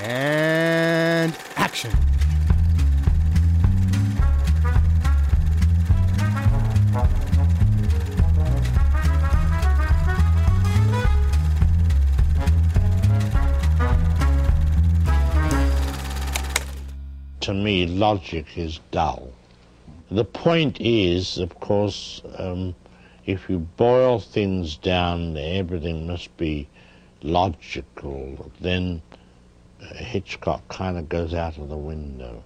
And action. To me, logic is dull. The point is, of course, um, if you boil things down, everything must be logical. Then Hitchcock kind of goes out of the window.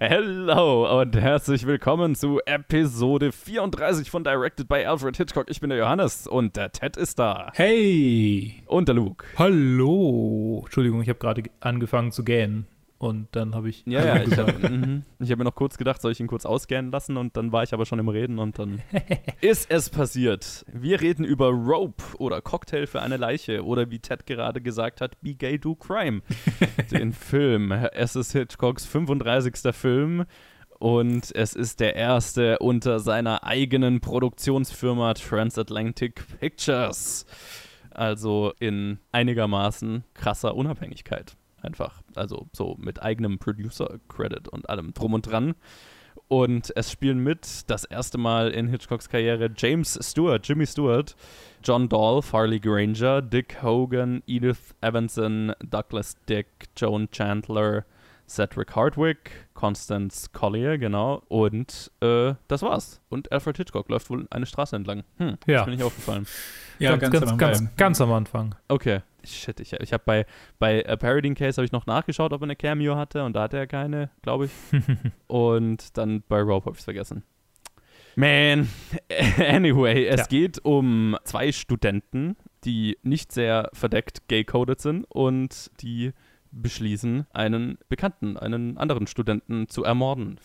Hello und herzlich willkommen zu Episode 34 von Directed by Alfred Hitchcock. Ich bin der Johannes und der Ted ist da. Hey! Und der Luke. Hallo! Entschuldigung, ich habe gerade angefangen zu gähnen. Und dann habe ich. Ja, ja, ich habe mhm. hab mir noch kurz gedacht, soll ich ihn kurz ausgähnen lassen und dann war ich aber schon im Reden und dann ist es passiert. Wir reden über Rope oder Cocktail für eine Leiche oder wie Ted gerade gesagt hat, Be Gay, Do Crime. Den Film. Es ist Hitchcocks 35. Film und es ist der erste unter seiner eigenen Produktionsfirma Transatlantic Pictures. Also in einigermaßen krasser Unabhängigkeit einfach. Also so mit eigenem Producer-Credit und allem drum und dran. Und es spielen mit das erste Mal in Hitchcocks Karriere James Stewart, Jimmy Stewart, John Dolph, Harley Granger, Dick Hogan, Edith Evanson, Douglas Dick, Joan Chandler, Cedric Hardwick, Constance Collier, genau. Und äh, das war's. Und Alfred Hitchcock läuft wohl eine Straße entlang. Hm, Ja. ist mir nicht aufgefallen. Ja, ganz, ganz- ganz, ganz am Anfang. Okay. Shit, ich, ich habe bei, bei A Paradine Case habe ich noch nachgeschaut, ob er eine Cameo hatte und da hatte er keine, glaube ich. und dann bei Rope habe ich es vergessen. Man, anyway, es Ja. geht um zwei Studenten, die nicht sehr verdeckt gay-coded sind und die beschließen, einen Bekannten, einen anderen Studenten zu ermorden.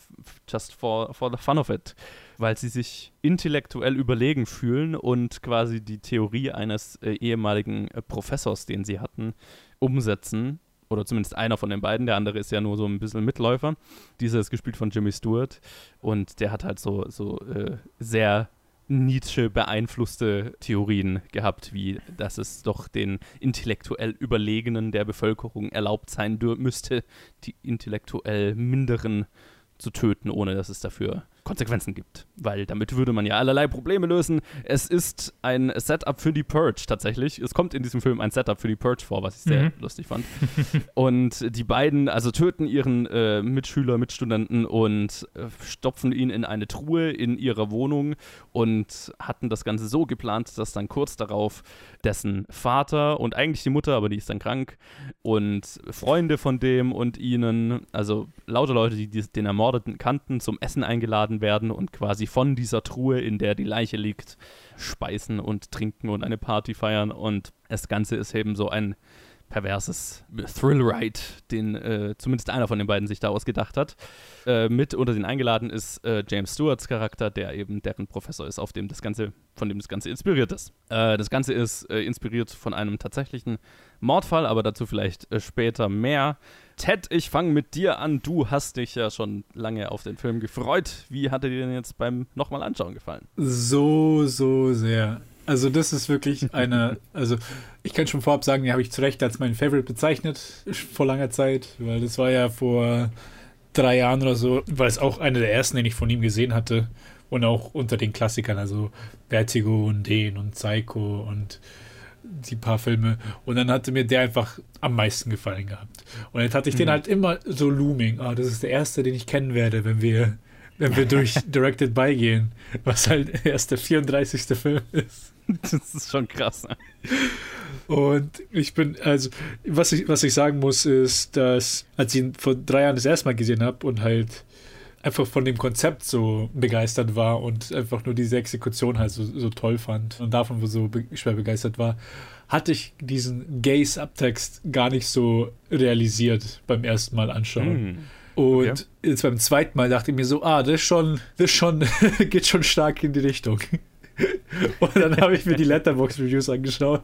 Just for, for the fun of it. Weil sie sich intellektuell überlegen fühlen und quasi die Theorie eines äh, ehemaligen äh, Professors, den sie hatten, umsetzen. Oder zumindest einer von den beiden. Der andere ist ja nur so ein bisschen Mitläufer. Dieser ist gespielt von Jimmy Stewart. Und der hat halt so, so äh, sehr Nietzsche beeinflusste Theorien gehabt, wie dass es doch den intellektuell Überlegenen der Bevölkerung erlaubt sein müsste, die intellektuell Minderen zu töten, ohne dass es dafür Konsequenzen gibt. Weil damit würde man ja allerlei Probleme lösen. Es ist ein Setup für die Purge tatsächlich. Es kommt in diesem Film ein Setup für die Purge vor, was ich sehr Mhm. lustig fand. und die beiden also töten ihren äh, Mitschüler, Mitstudenten und äh, stopfen ihn in eine Truhe in ihrer Wohnung und hatten das Ganze so geplant, dass dann kurz darauf dessen Vater und eigentlich die Mutter, aber die ist dann krank und Freunde von dem und ihnen, also lauter Leute, die den Ermordeten kannten, zum Essen eingeladen werden und quasi von dieser Truhe, in der die Leiche liegt, speisen und trinken und eine Party feiern. Und das Ganze ist eben so ein perverses Thrill-Ride, den äh, zumindest einer von den beiden sich da ausgedacht hat. Äh, mit unter den eingeladen ist äh, James Stewarts Charakter, der eben deren Professor ist, auf dem das Ganze, von dem das Ganze inspiriert ist. Äh, das Ganze ist äh, inspiriert von einem tatsächlichen Mordfall, aber dazu vielleicht äh, später mehr. Ted, ich fange mit dir an. Du hast dich ja schon lange auf den Film gefreut. Wie hat er dir denn jetzt beim nochmal anschauen gefallen? So, so sehr. Also das ist wirklich eine, also ich kann schon vorab sagen, den habe ich zu Recht als meinen Favorite bezeichnet vor langer Zeit, weil das war ja vor drei Jahren oder so, weil es auch einer der ersten, den ich von ihm gesehen hatte und auch unter den Klassikern, also Vertigo und den und Psycho und die paar Filme und dann hatte mir der einfach am meisten gefallen gehabt. Und jetzt hatte ich den halt immer so looming, ah, das ist der erste, den ich kennen werde, wenn wir wenn wir durch Directed By gehen, was halt erst der 34. Film ist. Das ist schon krass. Und ich bin, also, was ich, was ich sagen muss, ist, dass, als ich ihn vor drei Jahren das erste Mal gesehen habe und halt einfach von dem Konzept so begeistert war und einfach nur diese Exekution halt so, so toll fand und davon so be schwer begeistert war, hatte ich diesen Gay-Subtext gar nicht so realisiert beim ersten Mal anschauen. Hm. Und Okay. jetzt beim zweiten Mal dachte ich mir so, ah, das schon, das schon, geht schon stark in die Richtung. Und dann habe ich mir die Letterbox-Reviews angeschaut.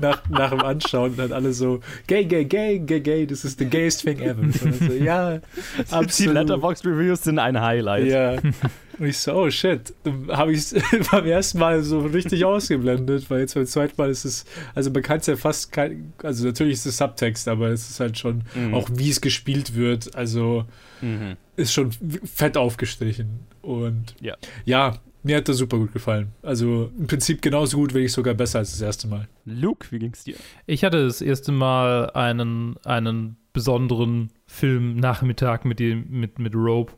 Nach, nach dem Anschauen und dann alle so, gay, gay, gay, gay, gay, this is the gayest thing ever. So, ja, absolut. Die Letterboxd-Reviews sind ein Highlight. Ja. Und ich so, oh shit. Dann habe ich es beim ersten Mal so richtig ausgeblendet, weil jetzt beim zweiten Mal ist es, also man kann es ja fast kein, also natürlich ist es Subtext, aber es ist halt schon Mhm. auch wie es gespielt wird, also Mhm. ist schon fett aufgestrichen. Und Ja. ja, mir hat das super gut gefallen. Also im Prinzip genauso gut, wenn nicht sogar besser als das erste Mal. Luke, wie ging's dir? Ich hatte das erste Mal einen, einen besonderen Filmnachmittag mit, dem, mit, mit Rope.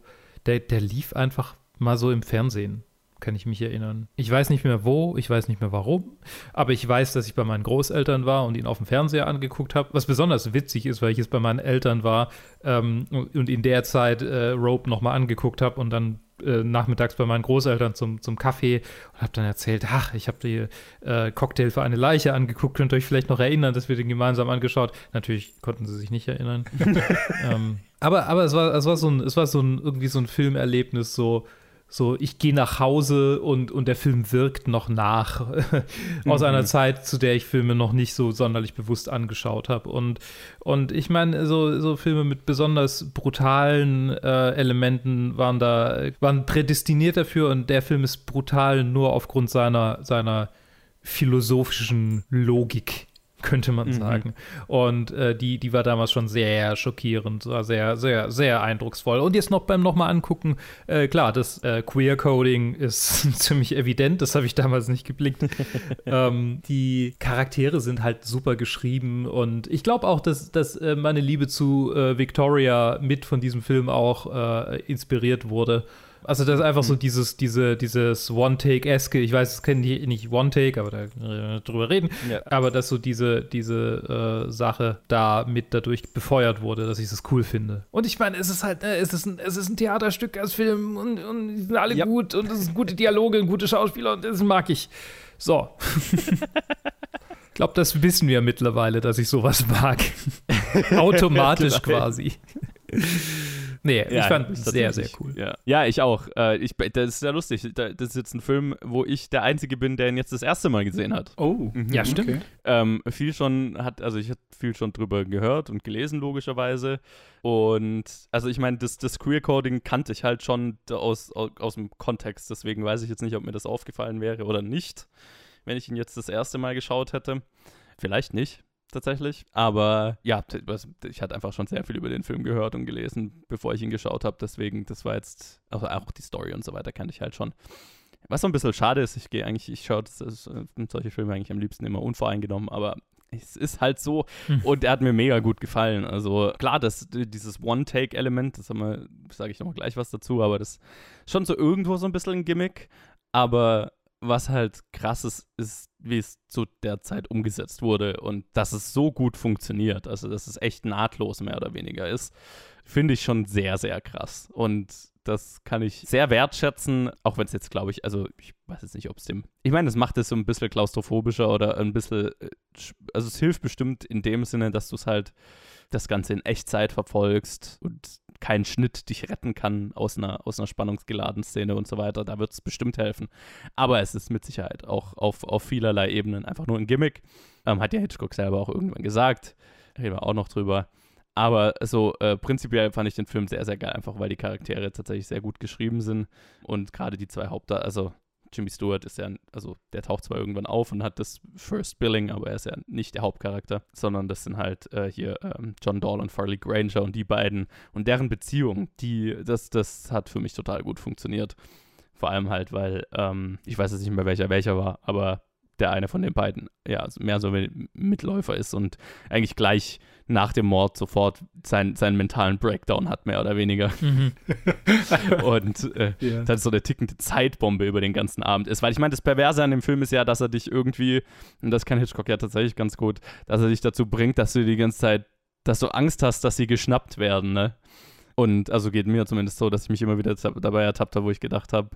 Der, der lief einfach mal so im Fernsehen, kann ich mich erinnern. Ich weiß nicht mehr wo, ich weiß nicht mehr warum, aber ich weiß, dass ich bei meinen Großeltern war und ihn auf dem Fernseher angeguckt habe. Was besonders witzig ist, weil ich es bei meinen Eltern war ähm, und in der Zeit äh, Rope nochmal angeguckt habe und dann äh, nachmittags bei meinen Großeltern zum, zum Kaffee und habe dann erzählt, ach, ich habe die äh, Cocktail für eine Leiche angeguckt, könnt ihr euch vielleicht noch erinnern, dass wir den gemeinsam angeschaut. Natürlich konnten sie sich nicht erinnern. ähm, aber aber es, war, es, war so ein, es war so ein irgendwie so ein Filmerlebnis, so, so ich gehe nach Hause und, und der Film wirkt noch nach aus einer Zeit, zu der ich Filme noch nicht so sonderlich bewusst angeschaut habe. Und, und ich meine, so, so Filme mit besonders brutalen äh, Elementen waren da, waren prädestiniert dafür und der Film ist brutal nur aufgrund seiner, seiner philosophischen Logik, könnte man sagen. Und äh, die, die war damals schon sehr schockierend, war sehr, sehr, sehr eindrucksvoll. Und jetzt noch beim nochmal angucken, äh, klar, das äh, Queer-Coding ist ziemlich evident, das habe ich damals nicht geblickt. ähm, die Charaktere sind halt super geschrieben und ich glaube auch, dass, dass äh, meine Liebe zu äh, Victoria mit von diesem Film auch äh, inspiriert wurde. Also das ist einfach so dieses, diese, dieses One-Take-eske, ich weiß, es kennen die nicht One-Take, aber da äh, drüber reden, Ja. aber dass so diese, diese äh, Sache da mit dadurch befeuert wurde, dass ich das cool finde. Und ich meine, es ist halt, äh, es, ist ein, es ist ein Theaterstück als Film und, und die sind alle Ja. gut und es sind gute Dialoge und gute Schauspieler und das mag ich. So. ich glaube, das wissen wir mittlerweile, dass ich sowas mag. Automatisch quasi. Nee, ich fand das es sehr, sehr cool. Ja, ja ich auch. Äh, ich, das ist ja lustig. Da- Das ist jetzt ein Film, wo ich der Einzige bin, der ihn jetzt das erste Mal gesehen hat. Oh, Ja, stimmt. okay. Ähm, viel schon hat, also ich hatte viel schon drüber gehört und gelesen, logischerweise. Und also ich meine, das, das Queer-Coding kannte ich halt schon aus, aus dem Kontext, deswegen weiß ich jetzt nicht, ob mir das aufgefallen wäre oder nicht, wenn ich ihn jetzt das erste Mal geschaut hätte. Vielleicht nicht, tatsächlich. Aber ja, ich hatte einfach schon sehr viel über den Film gehört und gelesen, bevor ich ihn geschaut habe. Deswegen, das war jetzt, auch, auch die Story und so weiter kannte ich halt schon. Was so ein bisschen schade ist, ich gehe eigentlich, ich schaue das, das, äh, solche Filme eigentlich am liebsten immer unvoreingenommen, aber es ist halt so Hm. und er hat mir mega gut gefallen. Also klar, das, dieses One-Take-Element, das haben wir, sage ich nochmal gleich was dazu, aber das ist schon so irgendwo so ein bisschen ein Gimmick, aber was halt krass ist, ist, wie es zu der Zeit umgesetzt wurde und dass es so gut funktioniert, also dass es echt nahtlos mehr oder weniger ist, finde ich schon sehr, sehr krass. Und das kann ich sehr wertschätzen, auch wenn es jetzt, glaube ich, also ich weiß jetzt nicht, ob es dem. Ich meine, es macht es so ein bisschen klaustrophobischer oder ein bisschen. äh, Also es hilft bestimmt in dem Sinne, dass du es halt das Ganze in Echtzeit verfolgst und kein Schnitt dich retten kann aus einer, aus einer spannungsgeladenen Szene und so weiter. Da wird es bestimmt helfen. Aber es ist mit Sicherheit auch auf, auf vielerlei Ebenen einfach nur ein Gimmick. Ähm, hat ja Hitchcock selber auch irgendwann gesagt. Reden wir auch noch drüber. Aber so äh, prinzipiell fand ich den Film sehr, sehr geil, einfach weil die Charaktere tatsächlich sehr gut geschrieben sind. Und gerade die zwei Hauptdarsteller, also Jimmy Stewart ist ja, also der taucht zwar irgendwann auf und hat das First Billing, aber er ist ja nicht der Hauptcharakter, sondern das sind halt äh, hier ähm, John Dahl und Farley Granger und die beiden und deren Beziehung, die, das, das hat für mich total gut funktioniert. Vor allem halt, weil, ähm, ich weiß jetzt nicht mehr welcher welcher war, aber der eine von den beiden ja mehr so wie Mitläufer ist und eigentlich gleich nach dem Mord sofort sein, seinen mentalen Breakdown hat, mehr oder weniger. Mhm. Und äh, Ja. dann so eine tickende Zeitbombe über den ganzen Abend ist. Weil ich meine, das Perverse an dem Film ist ja, dass er dich irgendwie, und das kann Hitchcock ja tatsächlich ganz gut, dass er dich dazu bringt, dass du die ganze Zeit, dass du Angst hast, dass sie geschnappt werden, ne? Und also geht mir zumindest so, dass ich mich immer wieder dabei ertappt habe, wo ich gedacht habe,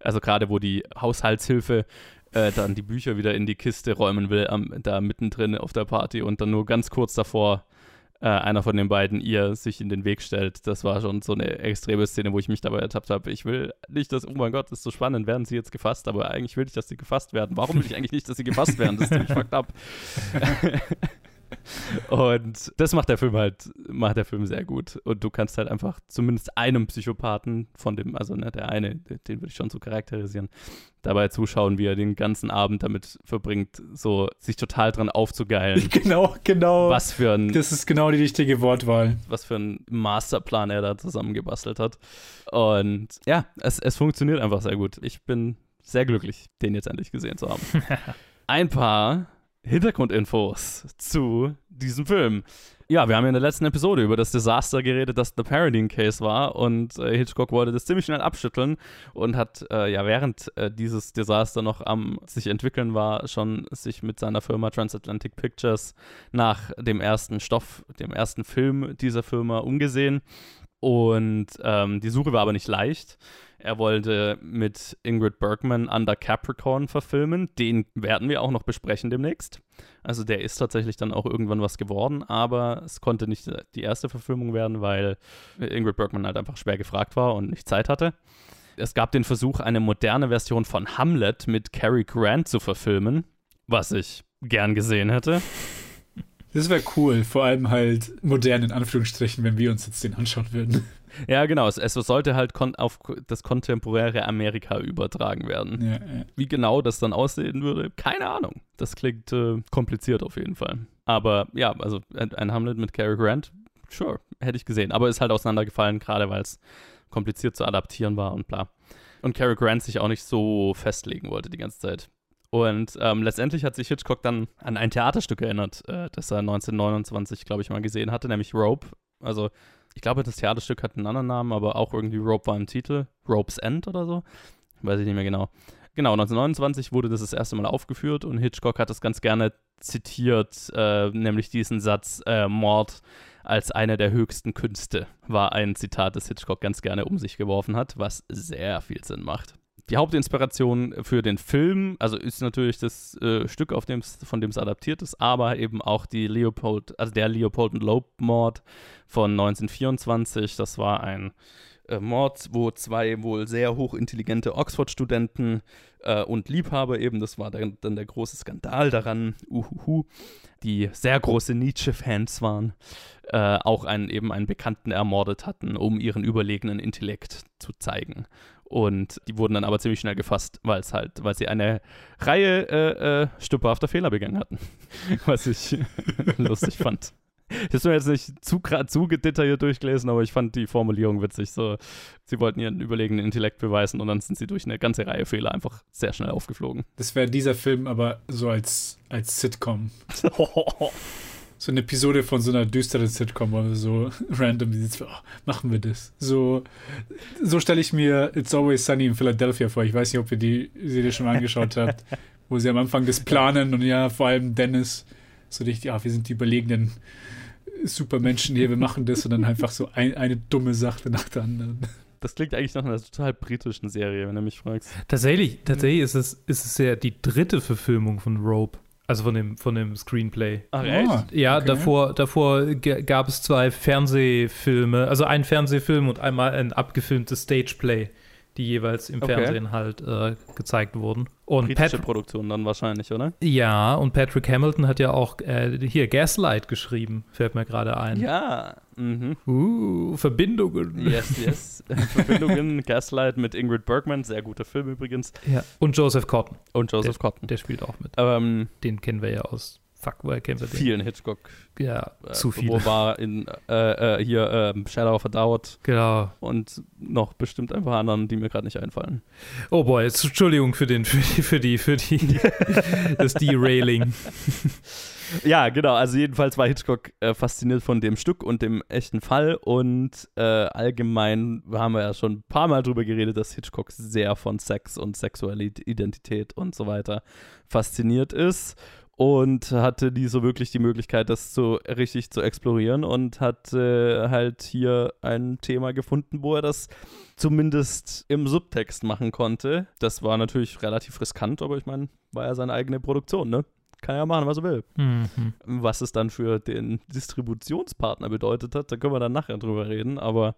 also gerade wo die Haushaltshilfe äh, dann die Bücher wieder in die Kiste räumen will, am, da mittendrin auf der Party und dann nur ganz kurz davor äh, einer von den beiden ihr sich in den Weg stellt. Das war schon so eine extreme Szene, wo ich mich dabei ertappt habe. Ich will nicht, dass, oh mein Gott, das ist so spannend, werden sie jetzt gefasst, aber eigentlich will ich, dass sie gefasst werden. Warum will ich eigentlich nicht, dass sie gefasst werden? Das ist ziemlich fucked up. Und das macht der Film halt, macht der Film sehr gut. Und du kannst halt einfach zumindest einem Psychopathen von dem, also ne, der eine, den würde ich schon so charakterisieren, dabei zuschauen, wie er den ganzen Abend damit verbringt, so sich total dran aufzugeilen. Genau, genau. Was für ein, das ist genau die richtige Wortwahl. was für ein Masterplan er da zusammengebastelt hat. Und ja, es, es funktioniert einfach sehr gut. Ich bin sehr glücklich, den jetzt endlich gesehen zu haben. Ein paar Hintergrundinfos zu diesem Film. Ja, wir haben ja in der letzten Episode über das Desaster geredet, das The Parodying Case war und äh, Hitchcock wollte das ziemlich schnell abschütteln und hat äh, ja während äh, dieses Desaster noch am sich entwickeln war, schon sich mit seiner Firma Transatlantic Pictures nach dem ersten Stoff, dem ersten Film dieser Firma umgesehen und ähm, die Suche war aber nicht leicht. Er wollte mit Ingrid Bergman Under Capricorn verfilmen. Den werden wir auch noch besprechen demnächst. Also der ist tatsächlich dann auch irgendwann was geworden, aber es konnte nicht die erste Verfilmung werden, weil Ingrid Bergman halt einfach schwer gefragt war und nicht Zeit hatte. Es gab den Versuch, eine moderne Version von Hamlet mit Cary Grant zu verfilmen, was ich gern gesehen hätte. Das wäre cool, vor allem halt modern in Anführungsstrichen, wenn wir uns jetzt den anschauen würden. Ja, genau. Es, es sollte halt auf das kontemporäre Amerika übertragen werden. Ja, ja. Wie genau das dann aussehen würde, keine Ahnung. Das klingt äh, kompliziert auf jeden Fall. Aber ja, also ein, ein Hamlet mit Cary Grant, sure, hätte ich gesehen. Aber ist halt auseinandergefallen, gerade weil es kompliziert zu adaptieren war und bla. Und Cary Grant sich auch nicht so festlegen wollte die ganze Zeit. Und ähm, letztendlich hat sich Hitchcock dann an ein Theaterstück erinnert, äh, das er 1929, glaube ich, mal gesehen hatte, nämlich Rope. Also, ich glaube, das Theaterstück hat einen anderen Namen, aber auch irgendwie Rope war im Titel. Rope's End oder so. Weiß ich nicht mehr genau. Genau, 1929 wurde das das erste Mal aufgeführt und Hitchcock hat es ganz gerne zitiert, äh, nämlich diesen Satz, äh, Mord als eine der höchsten Künste, war ein Zitat, das Hitchcock ganz gerne um sich geworfen hat, was sehr viel Sinn macht die Hauptinspiration für den Film, also ist natürlich das äh, Stück, auf dem's, von dem es adaptiert ist, aber eben auch die Leopold, also der Leopold Loeb Mord von 1924. Das war ein äh, Mord, wo zwei wohl sehr hochintelligente Oxford-Studenten äh, und Liebhaber eben, das war dann, dann der große Skandal daran, uhuhu, die sehr große Nietzsche-Fans waren, äh, auch einen, eben einen Bekannten ermordet hatten, um ihren überlegenen Intellekt zu zeigen. Und die wurden dann aber ziemlich schnell gefasst, weil es halt, weil sie eine Reihe äh, äh, stümperhafter Fehler begangen hatten. Was ich lustig fand. Ich habe mir jetzt nicht zu, zu detailliert durchgelesen, aber ich fand die Formulierung witzig. So, sie wollten ihren überlegenen Intellekt beweisen und dann sind sie durch eine ganze Reihe Fehler einfach sehr schnell aufgeflogen. Das wäre dieser Film aber so als, als Sitcom. so eine Episode von so einer düsteren Sitcom, wo wir so random oh, machen wir das. So, so stelle ich mir It's Always Sunny in Philadelphia vor. Ich weiß nicht, ob ihr die Serie schon angeschaut habt, wo sie am Anfang das planen und ja, vor allem Dennis so richtig, ja, wir sind die überlegenen Supermenschen hier, wir machen das und dann einfach so ein, eine dumme Sache nach der anderen. Das klingt eigentlich nach einer total britischen Serie, wenn du mich fragst. Tatsächlich, tatsächlich ist es, ist es ja die dritte Verfilmung von Rope. Also von dem, von dem Screenplay. Ach, echt? Ja, Okay. davor, davor gab es zwei Fernsehfilme, also einen Fernsehfilm und einmal ein abgefilmtes Stageplay, die jeweils im Okay. Fernsehen halt äh, gezeigt wurden. Und Britische Pat Produktion dann wahrscheinlich, oder? ja, und Patrick Hamilton hat ja auch äh, hier Gaslight geschrieben, fällt mir gerade ein. Ja. Mhm. Uh, Verbindungen. Yes, yes. Verbindungen, Gaslight mit Ingrid Bergman, sehr guter Film übrigens. Ja. Und Joseph Cotton, Und Joseph Cotton. der spielt auch mit. Ähm, Den kennen wir ja aus Fuck, woher kennen wir den? vielen Hitchcock. Ja, Äh, zu viel. Wo war in äh, äh, hier ähm, Shadow of a Doubt Genau. und noch bestimmt ein paar anderen, die mir gerade nicht einfallen. Oh boy, jetzt, Entschuldigung für den, für die, für die, für die, das Derailing. Ja, genau. Also jedenfalls war Hitchcock äh, fasziniert von dem Stück und dem echten Fall und äh, allgemein haben wir ja schon ein paar Mal drüber geredet, dass Hitchcock sehr von Sex und sexuelle Identität und so weiter fasziniert ist und hatte nie so wirklich die Möglichkeit, das so richtig zu explorieren und hat äh, halt hier ein Thema gefunden, wo er das zumindest im Subtext machen konnte. Das war natürlich relativ riskant, aber ich meine, war ja seine eigene Produktion, ne? Kann ja machen, was er will. Mhm. Was es dann für den Distributionspartner bedeutet hat, da können wir dann nachher drüber reden. Aber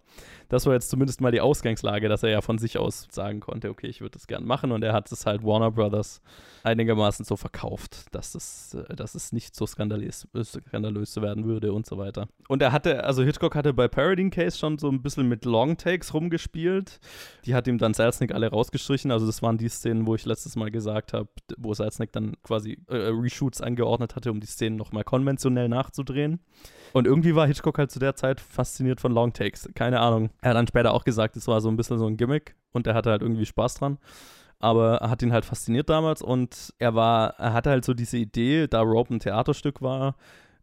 das war jetzt zumindest mal die Ausgangslage, dass er ja von sich aus sagen konnte, okay, ich würde das gern machen. Und er hat es halt Warner Brothers einigermaßen so verkauft, dass es, äh, dass es nicht so skandalös, äh, skandalös werden würde und so weiter. Und er hatte, also Hitchcock hatte bei Parading Case schon so ein bisschen mit Long Takes rumgespielt. Die hat ihm dann Selznick alle rausgestrichen. Also das waren die Szenen, wo ich letztes Mal gesagt habe, wo Selznick dann quasi äh, Reshoots angeordnet hatte, um die Szenen nochmal konventionell nachzudrehen. Und irgendwie war Hitchcock halt zu der Zeit fasziniert von Long Takes. Keine Ahnung. Er hat dann später auch gesagt, es war so ein bisschen so ein Gimmick und er hatte halt irgendwie Spaß dran. Aber er hat ihn halt fasziniert damals und er war, er hatte halt so diese Idee, da Rope ein Theaterstück war,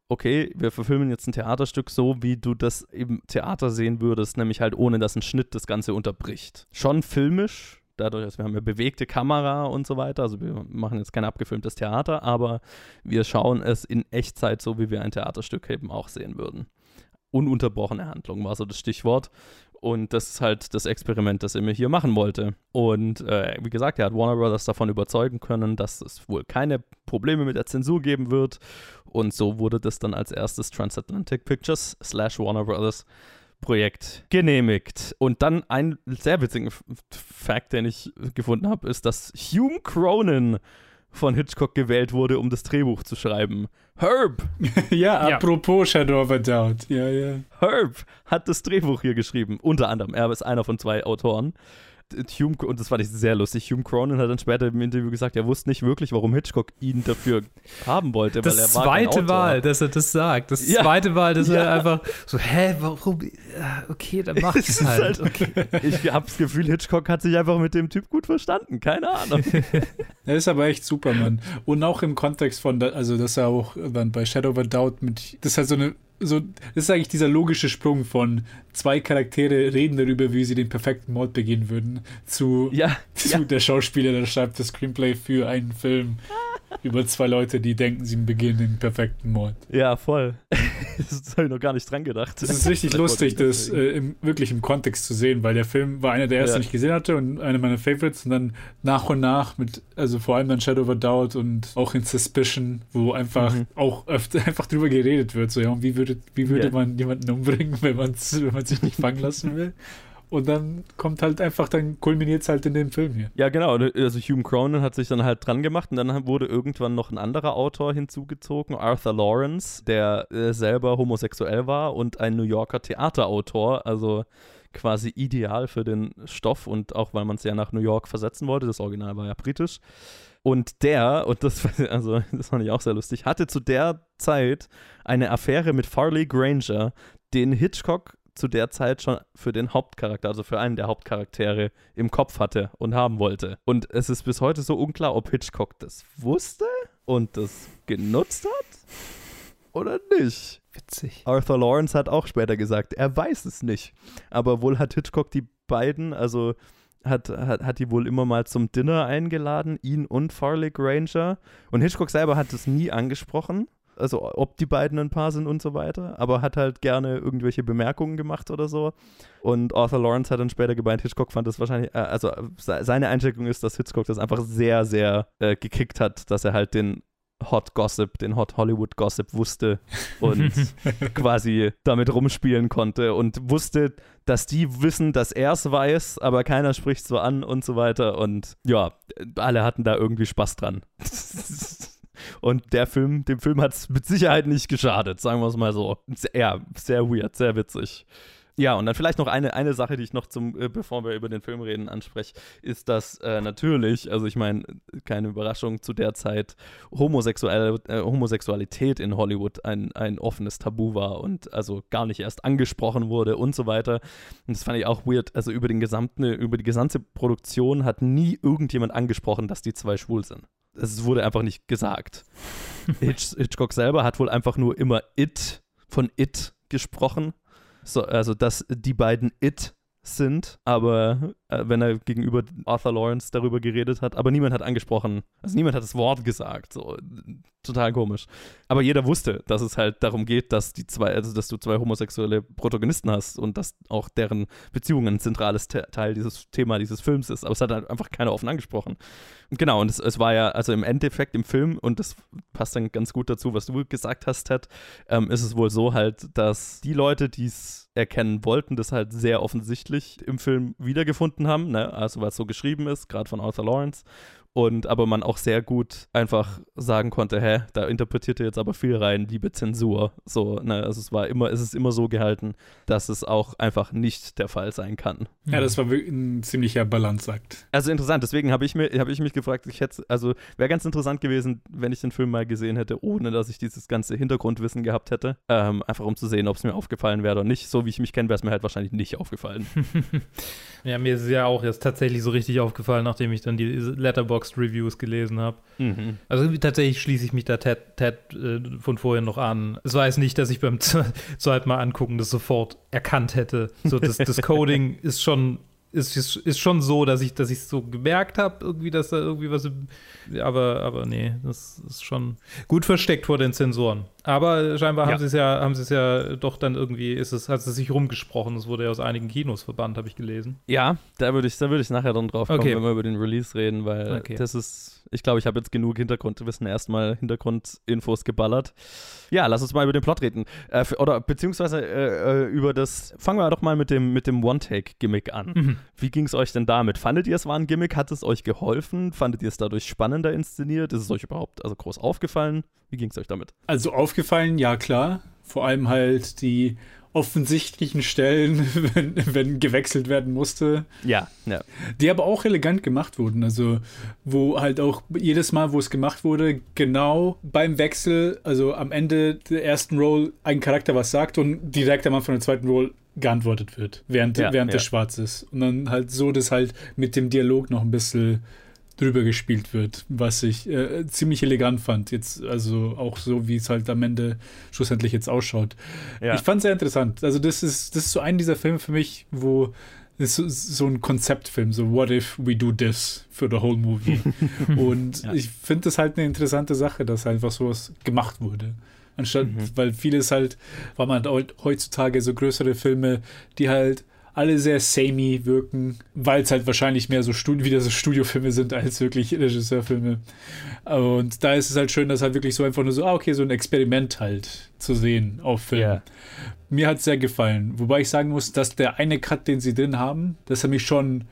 okay, wir verfilmen jetzt ein Theaterstück so, wie du das im Theater sehen würdest, nämlich halt ohne, dass ein Schnitt das Ganze unterbricht. Schon filmisch, dadurch, dass wir haben eine bewegte Kamera und so weiter, also wir machen jetzt kein abgefilmtes Theater, aber wir schauen es in Echtzeit so, wie wir ein Theaterstück eben auch sehen würden. Ununterbrochene Handlung war so das Stichwort. Und das ist halt das Experiment, das er mir hier machen wollte. Und äh, wie gesagt, er hat Warner Brothers davon überzeugen können, dass es wohl keine Probleme mit der Zensur geben wird. Und so wurde das dann als erstes Transatlantic Pictures slash Warner Brothers Projekt genehmigt. Und dann ein sehr witzigen F- Fact, den ich gefunden habe, ist, dass Hume Cronin von Hitchcock gewählt wurde, um das Drehbuch zu schreiben. Herb, ja, Ja. apropos Shadow of a Doubt. Ja, ja. Herb hat das Drehbuch hier geschrieben. Unter anderem. Er ist einer von zwei Autoren. Hume, und das fand ich sehr lustig. Hume Cronin hat dann später im Interview gesagt, er wusste nicht wirklich, warum Hitchcock ihn dafür haben wollte. weil Das er war kein zweite Autor. Mal, dass er das sagt. Das Ja. zweite Mal, dass Ja. er einfach so, hä, warum? Okay, dann mach Es halt. halt- Okay. Ich habe das Gefühl, Hitchcock hat sich einfach mit dem Typ gut verstanden. Keine Ahnung. Er ist aber echt super, Mann. Und auch im Kontext von, also dass er auch dann bei Shadow of a Doubt mit, das ist halt so eine, so, das ist eigentlich dieser logische Sprung von zwei Charaktere reden darüber, wie sie den perfekten Mord begehen würden, zu, ja, zu ja. der Schauspieler, der schreibt das Screenplay für einen Film über zwei Leute, die denken, sie begehen den perfekten Mord. ja, voll. das habe ich noch gar nicht dran gedacht. Das ist richtig lustig, das äh, im, wirklich im Kontext zu sehen, weil der Film war einer der ersten, Ja. den ich gesehen hatte und einer meiner Favorites und dann nach und nach mit, also vor allem dann Shadow of a Doubt und auch in Suspicion, wo einfach Mhm. auch öfter einfach drüber geredet wird, so ja, und wie würde, wie würde Ja. man jemanden umbringen, wenn, man's, wenn man sich nicht fangen lassen will? Und dann kommt halt einfach, dann kulminiert es halt in dem Film hier. Ja, genau. Also Hume Cronin hat sich dann halt dran gemacht und dann wurde irgendwann noch ein anderer Autor hinzugezogen, Arthur Lawrence, der äh, selber homosexuell war und ein New Yorker Theaterautor, also quasi ideal für den Stoff und auch weil man es ja nach New York versetzen wollte, das Original war ja britisch. Und der, und das, also, das fand ich auch sehr lustig, hatte zu der Zeit eine Affäre mit Farley Granger, den Hitchcock zu der Zeit schon für den Hauptcharakter, also für einen der Hauptcharaktere im Kopf hatte und haben wollte. Und es ist bis heute so unklar, ob Hitchcock das wusste und das genutzt hat oder nicht. Witzig. Arthur Lawrence hat auch später gesagt, er weiß es nicht. Aber wohl hat Hitchcock die beiden, also hat, hat, hat die wohl immer mal zum Dinner eingeladen, ihn und Farley Granger. Und Hitchcock selber hat es nie angesprochen, also ob die beiden ein Paar sind und so weiter, aber hat halt gerne irgendwelche Bemerkungen gemacht oder so. Und Arthur Lawrence hat dann später gemeint, Hitchcock fand das wahrscheinlich, äh, also se- seine Einschätzung ist, dass Hitchcock das einfach sehr, sehr äh, gekickt hat, dass er halt den Hot Gossip, den Hot Hollywood Gossip wusste und quasi damit rumspielen konnte und wusste, dass die wissen, dass er es weiß, aber keiner spricht so an und so weiter. Und ja, alle hatten da irgendwie Spaß dran. Und der Film, dem Film hat es mit Sicherheit nicht geschadet, sagen wir es mal so. Ja, sehr weird, sehr witzig. Ja, und dann vielleicht noch eine, eine Sache, die ich noch zum, äh, bevor wir über den Film reden, anspreche, ist, dass äh, natürlich, also ich meine, keine Überraschung, zu der Zeit Homosexuell, äh, Homosexualität in Hollywood ein, ein offenes Tabu war und also gar nicht erst angesprochen wurde und so weiter. Und das fand ich auch weird. Also über den gesamten, über die gesamte Produktion hat nie irgendjemand angesprochen, dass die zwei schwul sind. Es wurde einfach nicht gesagt. Hitch, Hitchcock selber hat wohl einfach nur immer It von It gesprochen. So, also, dass die beiden It sind, aber äh, wenn er gegenüber Arthur Lawrence darüber geredet hat, aber niemand hat angesprochen, also niemand hat das Wort gesagt, so total komisch. Aber jeder wusste, dass es halt darum geht, dass die zwei, also dass du zwei homosexuelle Protagonisten hast und dass auch deren Beziehung ein zentrales Te Teil dieses Thema dieses Films ist. Aber es hat halt einfach keiner offen angesprochen. Und genau, und es, es war ja, also im Endeffekt im Film, und das passt dann ganz gut dazu, was du gesagt hast, Ted, ähm, ist es wohl so halt, dass die Leute, die es erkennen wollten, das halt sehr offensichtlich im Film wiedergefunden haben, ne? also was so geschrieben ist, gerade von Arthur Lawrence und aber man auch sehr gut einfach sagen konnte, hä, da interpretiert er jetzt aber viel rein, liebe Zensur. So, ne, also es war immer, es ist immer so gehalten, dass es auch einfach nicht der Fall sein kann. Ja, das war wirklich ein ziemlicher Balanceakt. Also interessant, deswegen habe ich mir, habe ich mich gefragt, ich hätte, also wäre ganz interessant gewesen, wenn ich den Film mal gesehen hätte, ohne dass ich dieses ganze Hintergrundwissen gehabt hätte. Ähm, einfach um zu sehen, ob es mir aufgefallen wäre oder nicht. So wie ich mich kenne, wäre es mir halt wahrscheinlich nicht aufgefallen. ja, mir ist es ja auch jetzt tatsächlich so richtig aufgefallen, nachdem ich dann die Letterbox Letterboxd-Reviews gelesen habe. Mhm. Also tatsächlich schließe ich mich da Ted, Ted äh, von vorhin noch an. Es war jetzt nicht, dass ich beim zweiten Mal angucken das sofort erkannt hätte. So, das, das Coding ist schon ist, ist, ist schon so, dass ich dass ich so gemerkt habe, irgendwie, dass da irgendwie was. Aber, aber nee, das ist schon gut versteckt vor den Sensoren. Aber scheinbar ja. haben sie es ja, haben sie es ja doch dann irgendwie, ist es, hat es sich rumgesprochen. Es wurde ja aus einigen Kinos verbannt, habe ich gelesen. Ja, da würde ich, da ich nachher dann drauf kommen, okay. wenn wir über den Release reden, weil okay. das ist, ich glaube, ich habe jetzt genug Hintergrundwissen, erstmal Hintergrundinfos geballert. Ja, lass uns mal über den Plot reden. Äh, oder beziehungsweise äh, äh, über das, fangen wir doch mal mit dem, mit dem One-Take-Gimmick an. Mhm. Wie ging es euch denn damit? Fandet ihr, es war ein Gimmick? Hat es euch geholfen? Fandet ihr es dadurch spannender inszeniert? Ist es euch überhaupt also groß aufgefallen? Wie ging es euch damit? Also aufgefallen, ja klar. Vor allem halt die offensichtlichen Stellen, wenn, wenn gewechselt werden musste. Ja, ja. Die aber auch elegant gemacht wurden. Also, wo halt auch jedes Mal, wo es gemacht wurde, genau beim Wechsel, also am Ende der ersten Roll ein Charakter was sagt und direkt am Anfang der zweiten Roll geantwortet wird, während, ja, während ja. des Schwarzes. Und dann halt so, dass halt mit dem Dialog noch ein bisschen drüber gespielt wird, was ich äh, ziemlich elegant fand. Jetzt, also auch so, wie es halt am Ende schlussendlich jetzt ausschaut. Ja. Ich fand es sehr interessant. Also, das ist, das ist so ein dieser Filme für mich, wo ist so, so ein Konzeptfilm, so What if we do this für the whole movie. Und ja. ich finde das halt eine interessante Sache, dass einfach sowas gemacht wurde. Anstatt, mhm. weil vieles halt, weil man halt heutzutage so größere Filme, die halt alle sehr samey wirken, weil es halt wahrscheinlich mehr so Studi wieder so Studiofilme sind als wirklich Regisseurfilme. Und da ist es halt schön, dass halt wirklich so einfach nur so, ah, okay, so ein Experiment halt zu sehen auf Film. Yeah. Mir hat es sehr gefallen. Wobei ich sagen muss, dass der eine Cut, den sie drin haben, dass er mich schon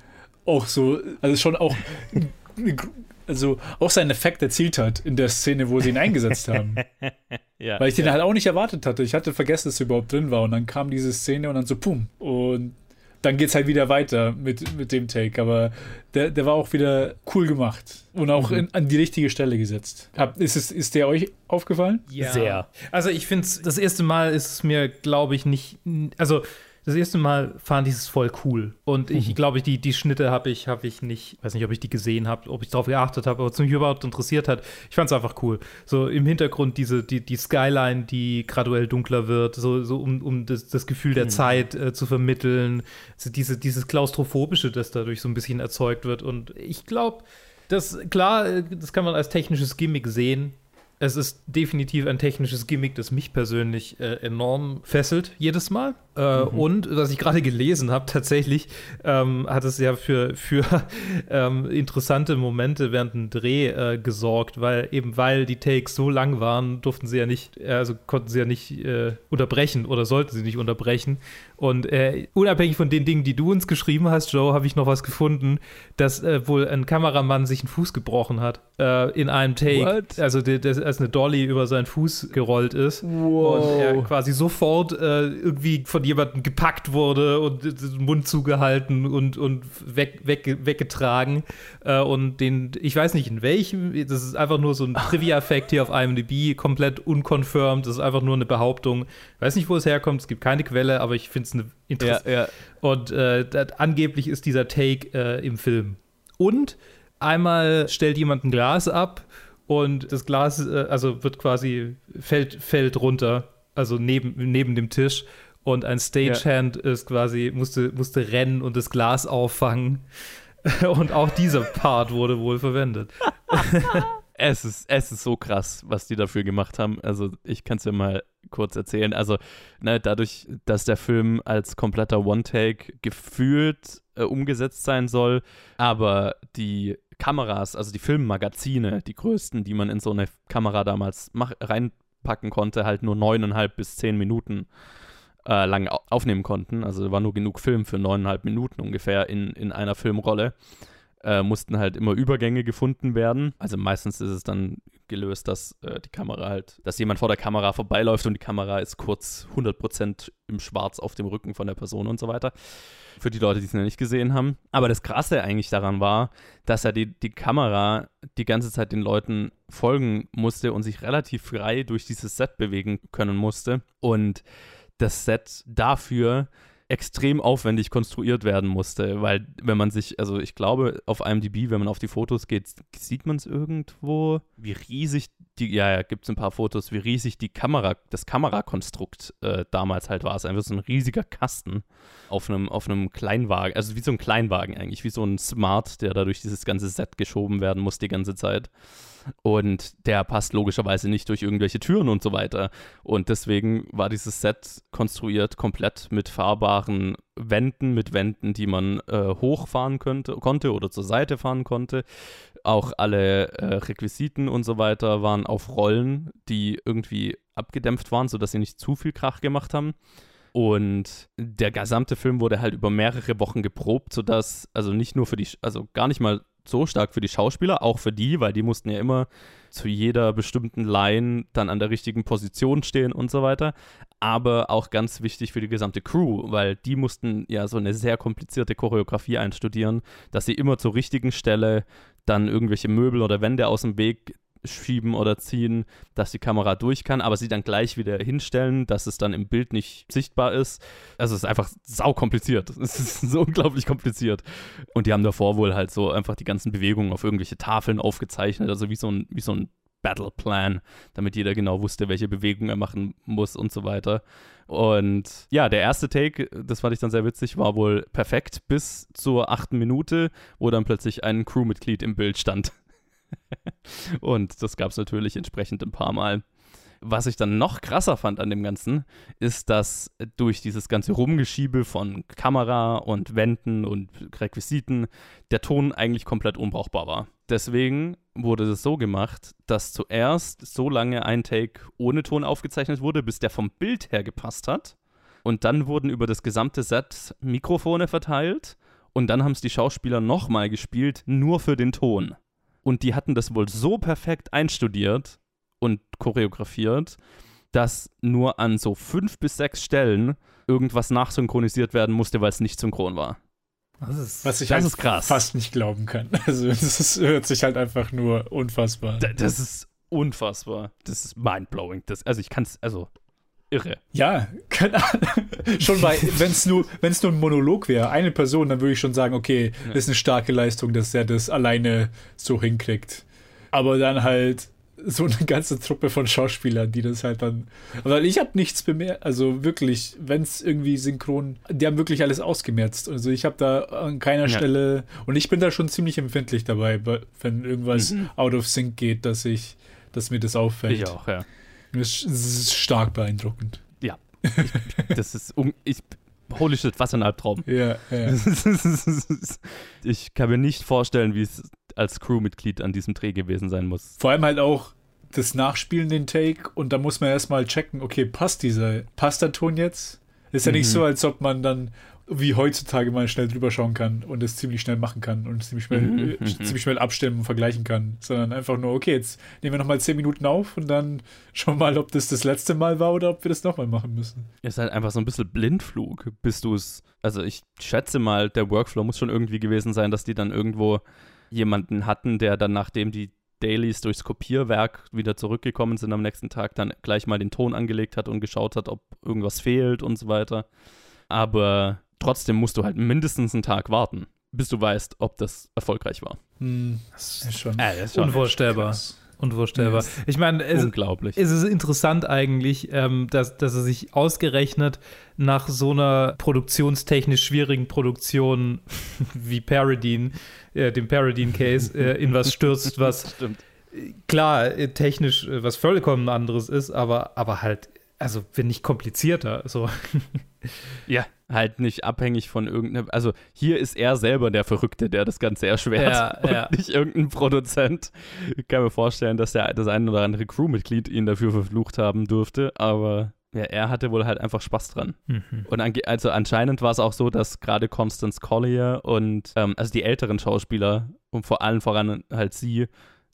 auch so, also schon auch also auch seinen Effekt erzielt hat in der Szene, wo sie ihn eingesetzt haben. ja, Weil ich den ja. halt auch nicht erwartet hatte. Ich hatte vergessen, dass er überhaupt drin war. Und dann kam diese Szene und dann so, pum. Und dann geht es halt wieder weiter mit, mit dem Take. Aber der, der war auch wieder cool gemacht und auch mhm. in, an die richtige Stelle gesetzt. Hab, ist, es, ist der euch aufgefallen? Ja. Sehr. Also ich finde das erste Mal ist es mir, glaube ich, nicht. Also das erste Mal fand ich es voll cool. Und ich mhm. glaube, die, die Schnitte habe ich, habe ich nicht, weiß nicht, ob ich die gesehen habe, ob ich darauf geachtet habe, ob es mich überhaupt interessiert hat. Ich fand es einfach cool. So im Hintergrund diese, die, die Skyline, die graduell dunkler wird, so, so um, um das, das Gefühl der mhm. Zeit äh, zu vermitteln. Also diese, dieses Klaustrophobische, das dadurch so ein bisschen erzeugt wird. Und ich glaube, das, klar, äh, das kann man als technisches Gimmick sehen es ist definitiv ein technisches Gimmick, das mich persönlich äh, enorm fesselt jedes Mal. Äh, mhm. Und was ich gerade gelesen habe, tatsächlich ähm, hat es ja für, für ähm, interessante Momente während dem Dreh äh, gesorgt, weil eben weil die Takes so lang waren, durften sie ja nicht, also konnten sie ja nicht äh, unterbrechen oder sollten sie nicht unterbrechen. Und äh, unabhängig von den Dingen, die du uns geschrieben hast, Joe, habe ich noch was gefunden, dass äh, wohl ein Kameramann sich einen Fuß gebrochen hat in einem Take. What? Also als eine Dolly über seinen Fuß gerollt ist wow. und er quasi sofort äh, irgendwie von jemandem gepackt wurde und den Mund zugehalten und, und weg, weg, weggetragen. Äh, und den, ich weiß nicht in welchem, das ist einfach nur so ein Trivia-Fact hier auf IMDb, komplett unconfirmed, das ist einfach nur eine Behauptung. Ich weiß nicht, wo es herkommt, es gibt keine Quelle, aber ich finde es eine interessante. Ja, ja. Und äh, das, angeblich ist dieser Take äh, im Film. Und einmal stellt jemand ein Glas ab und das Glas, äh, also wird quasi, fällt, fällt runter, also neben, neben dem Tisch. und ein Stagehand ist quasi, musste, musste rennen und das Glas auffangen. Und auch dieser Part wurde wohl verwendet. es ist, es ist so krass, was die dafür gemacht haben. Also, ich kann es dir mal kurz erzählen. Also, ne, dadurch, dass der Film als kompletter One-Take gefühlt äh, umgesetzt sein soll, aber die Kameras, also die Filmmagazine, die größten, die man in so eine Kamera damals mach, reinpacken konnte, halt nur neuneinhalb bis zehn Minuten äh, lang aufnehmen konnten. Also war nur genug Film für neuneinhalb Minuten ungefähr in, in einer Filmrolle äh, mussten halt immer Übergänge gefunden werden. Also meistens ist es dann gelöst, dass äh, die Kamera halt, dass jemand vor der Kamera vorbeiläuft und die Kamera ist kurz 100% im Schwarz auf dem Rücken von der Person und so weiter. Für die Leute, die es noch nicht gesehen haben. Aber das Krasse eigentlich daran war, dass er die, die Kamera die ganze Zeit den Leuten folgen musste und sich relativ frei durch dieses Set bewegen können musste. Und das Set dafür extrem aufwendig konstruiert werden musste, weil wenn man sich, also ich glaube auf IMDb, wenn man auf die Fotos geht, sieht man es irgendwo, wie riesig die, ja, ja, gibt es ein paar Fotos, wie riesig die Kamera, das Kamerakonstrukt äh, damals halt war. Es ist einfach so ein riesiger Kasten auf einem, auf einem Kleinwagen, also wie so ein Kleinwagen eigentlich, wie so ein Smart, der da durch dieses ganze Set geschoben werden muss die ganze Zeit. Und der passt logischerweise nicht durch irgendwelche Türen und so weiter. Und deswegen war dieses Set konstruiert komplett mit fahrbaren Wänden, mit Wänden, die man äh, hochfahren könnte, konnte oder zur Seite fahren konnte. Auch alle äh, Requisiten und so weiter waren auf Rollen, die irgendwie abgedämpft waren, sodass sie nicht zu viel Krach gemacht haben. Und der gesamte Film wurde halt über mehrere Wochen geprobt, sodass, also nicht nur für die, also gar nicht mal so stark für die Schauspieler, auch für die, weil die mussten ja immer zu jeder bestimmten Line dann an der richtigen Position stehen und so weiter. Aber auch ganz wichtig für die gesamte Crew, weil die mussten ja so eine sehr komplizierte Choreografie einstudieren, dass sie immer zur richtigen Stelle dann irgendwelche Möbel oder Wände aus dem Weg schieben oder ziehen, dass die Kamera durch kann, aber sie dann gleich wieder hinstellen, dass es dann im Bild nicht sichtbar ist. Also es ist einfach sau kompliziert. Es ist so unglaublich kompliziert. Und die haben davor wohl halt so einfach die ganzen Bewegungen auf irgendwelche Tafeln aufgezeichnet, also wie so ein, wie so ein Battle Plan, damit jeder genau wusste, welche Bewegung er machen muss und so weiter. Und ja, der erste Take, das fand ich dann sehr witzig, war wohl perfekt bis zur achten Minute, wo dann plötzlich ein Crewmitglied im Bild stand. Und das gab es natürlich entsprechend ein paar Mal. Was ich dann noch krasser fand an dem Ganzen, ist, dass durch dieses ganze Rumgeschiebe von Kamera und Wänden und Requisiten der Ton eigentlich komplett unbrauchbar war. Deswegen wurde es so gemacht, dass zuerst so lange ein Take ohne Ton aufgezeichnet wurde, bis der vom Bild her gepasst hat. Und dann wurden über das gesamte Set Mikrofone verteilt. Und dann haben es die Schauspieler nochmal gespielt, nur für den Ton. Und die hatten das wohl so perfekt einstudiert und choreografiert, dass nur an so fünf bis sechs Stellen irgendwas nachsynchronisiert werden musste, weil es nicht synchron war. Das ist, Was ich das halt ist krass. fast nicht glauben kann. Also das hört sich halt einfach nur unfassbar. D das ist unfassbar. Das ist mindblowing. Das, also ich kann es, also irre. Ja, keine Ahnung. schon bei, wenn es nur, wenn's nur ein Monolog wäre, eine Person, dann würde ich schon sagen, okay, ja. das ist eine starke Leistung, dass er das alleine so hinkriegt. Aber dann halt so eine ganze Truppe von Schauspielern, die das halt dann. Weil ich habe nichts bemerkt, also wirklich, wenn es irgendwie synchron, die haben wirklich alles ausgemerzt. Also ich habe da an keiner ja. Stelle und ich bin da schon ziemlich empfindlich dabei, wenn irgendwas mhm. out of sync geht, dass ich, dass mir das auffällt. Ich auch, ja. Das ist stark beeindruckend. Ja. Ich, das ist. Um, ich, holy shit, was ein Albtraum. Ja, ja. ich kann mir nicht vorstellen, wie es als Crewmitglied an diesem Dreh gewesen sein muss. Vor allem halt auch das Nachspielen, den Take, und da muss man erstmal checken, okay, passt dieser, passt der Ton jetzt? Ist ja mhm. nicht so, als ob man dann wie heutzutage mal schnell drüber schauen kann und es ziemlich schnell machen kann und ziemlich schnell, mhm, äh, ziemlich schnell abstimmen und vergleichen kann, sondern einfach nur, okay, jetzt nehmen wir nochmal 10 Minuten auf und dann schauen wir mal, ob das das letzte Mal war oder ob wir das nochmal machen müssen. Es ist halt einfach so ein bisschen Blindflug, bis du es, also ich schätze mal, der Workflow muss schon irgendwie gewesen sein, dass die dann irgendwo jemanden hatten, der dann, nachdem die Dailies durchs Kopierwerk wieder zurückgekommen sind am nächsten Tag, dann gleich mal den Ton angelegt hat und geschaut hat, ob irgendwas fehlt und so weiter. Aber trotzdem musst du halt mindestens einen Tag warten, bis du weißt, ob das erfolgreich war. Hm, das ist schon, äh, das ist schon unvorstellbar. Unvorstellbar. Yes. Ich meine, es, Unglaublich. es ist interessant eigentlich, ähm, dass, dass er sich ausgerechnet nach so einer produktionstechnisch schwierigen Produktion wie Paradine, äh, dem Paradine-Case, äh, in was stürzt, was Stimmt. klar äh, technisch äh, was vollkommen anderes ist, aber, aber halt, also wenn nicht komplizierter. So. Ja, halt nicht abhängig von irgendeinem. Also hier ist er selber der Verrückte, der das Ganze erschwert Ja, und ja. nicht irgendein Produzent. Ich kann mir vorstellen, dass der, das ein oder andere Crewmitglied ihn dafür verflucht haben dürfte, aber ja, er hatte wohl halt einfach Spaß dran. Mhm. Und ange also anscheinend war es auch so, dass gerade Constance Collier und ähm, also die älteren Schauspieler und vor allem voran halt sie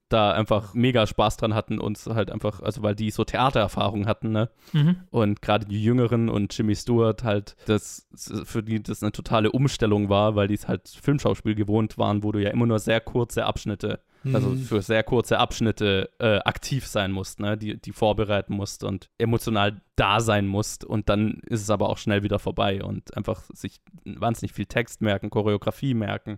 da einfach mega Spaß dran hatten und halt einfach, also weil die so Theatererfahrung hatten, ne? Mhm. Und gerade die Jüngeren und Jimmy Stewart halt, das für die das eine totale Umstellung war, weil die es halt Filmschauspiel gewohnt waren, wo du ja immer nur sehr kurze Abschnitte, also Mhm. für sehr kurze Abschnitte äh, aktiv sein musst, ne? die, die vorbereiten musst und emotional da sein musst und dann ist es aber auch schnell wieder vorbei und einfach sich wahnsinnig viel Text merken, Choreografie merken,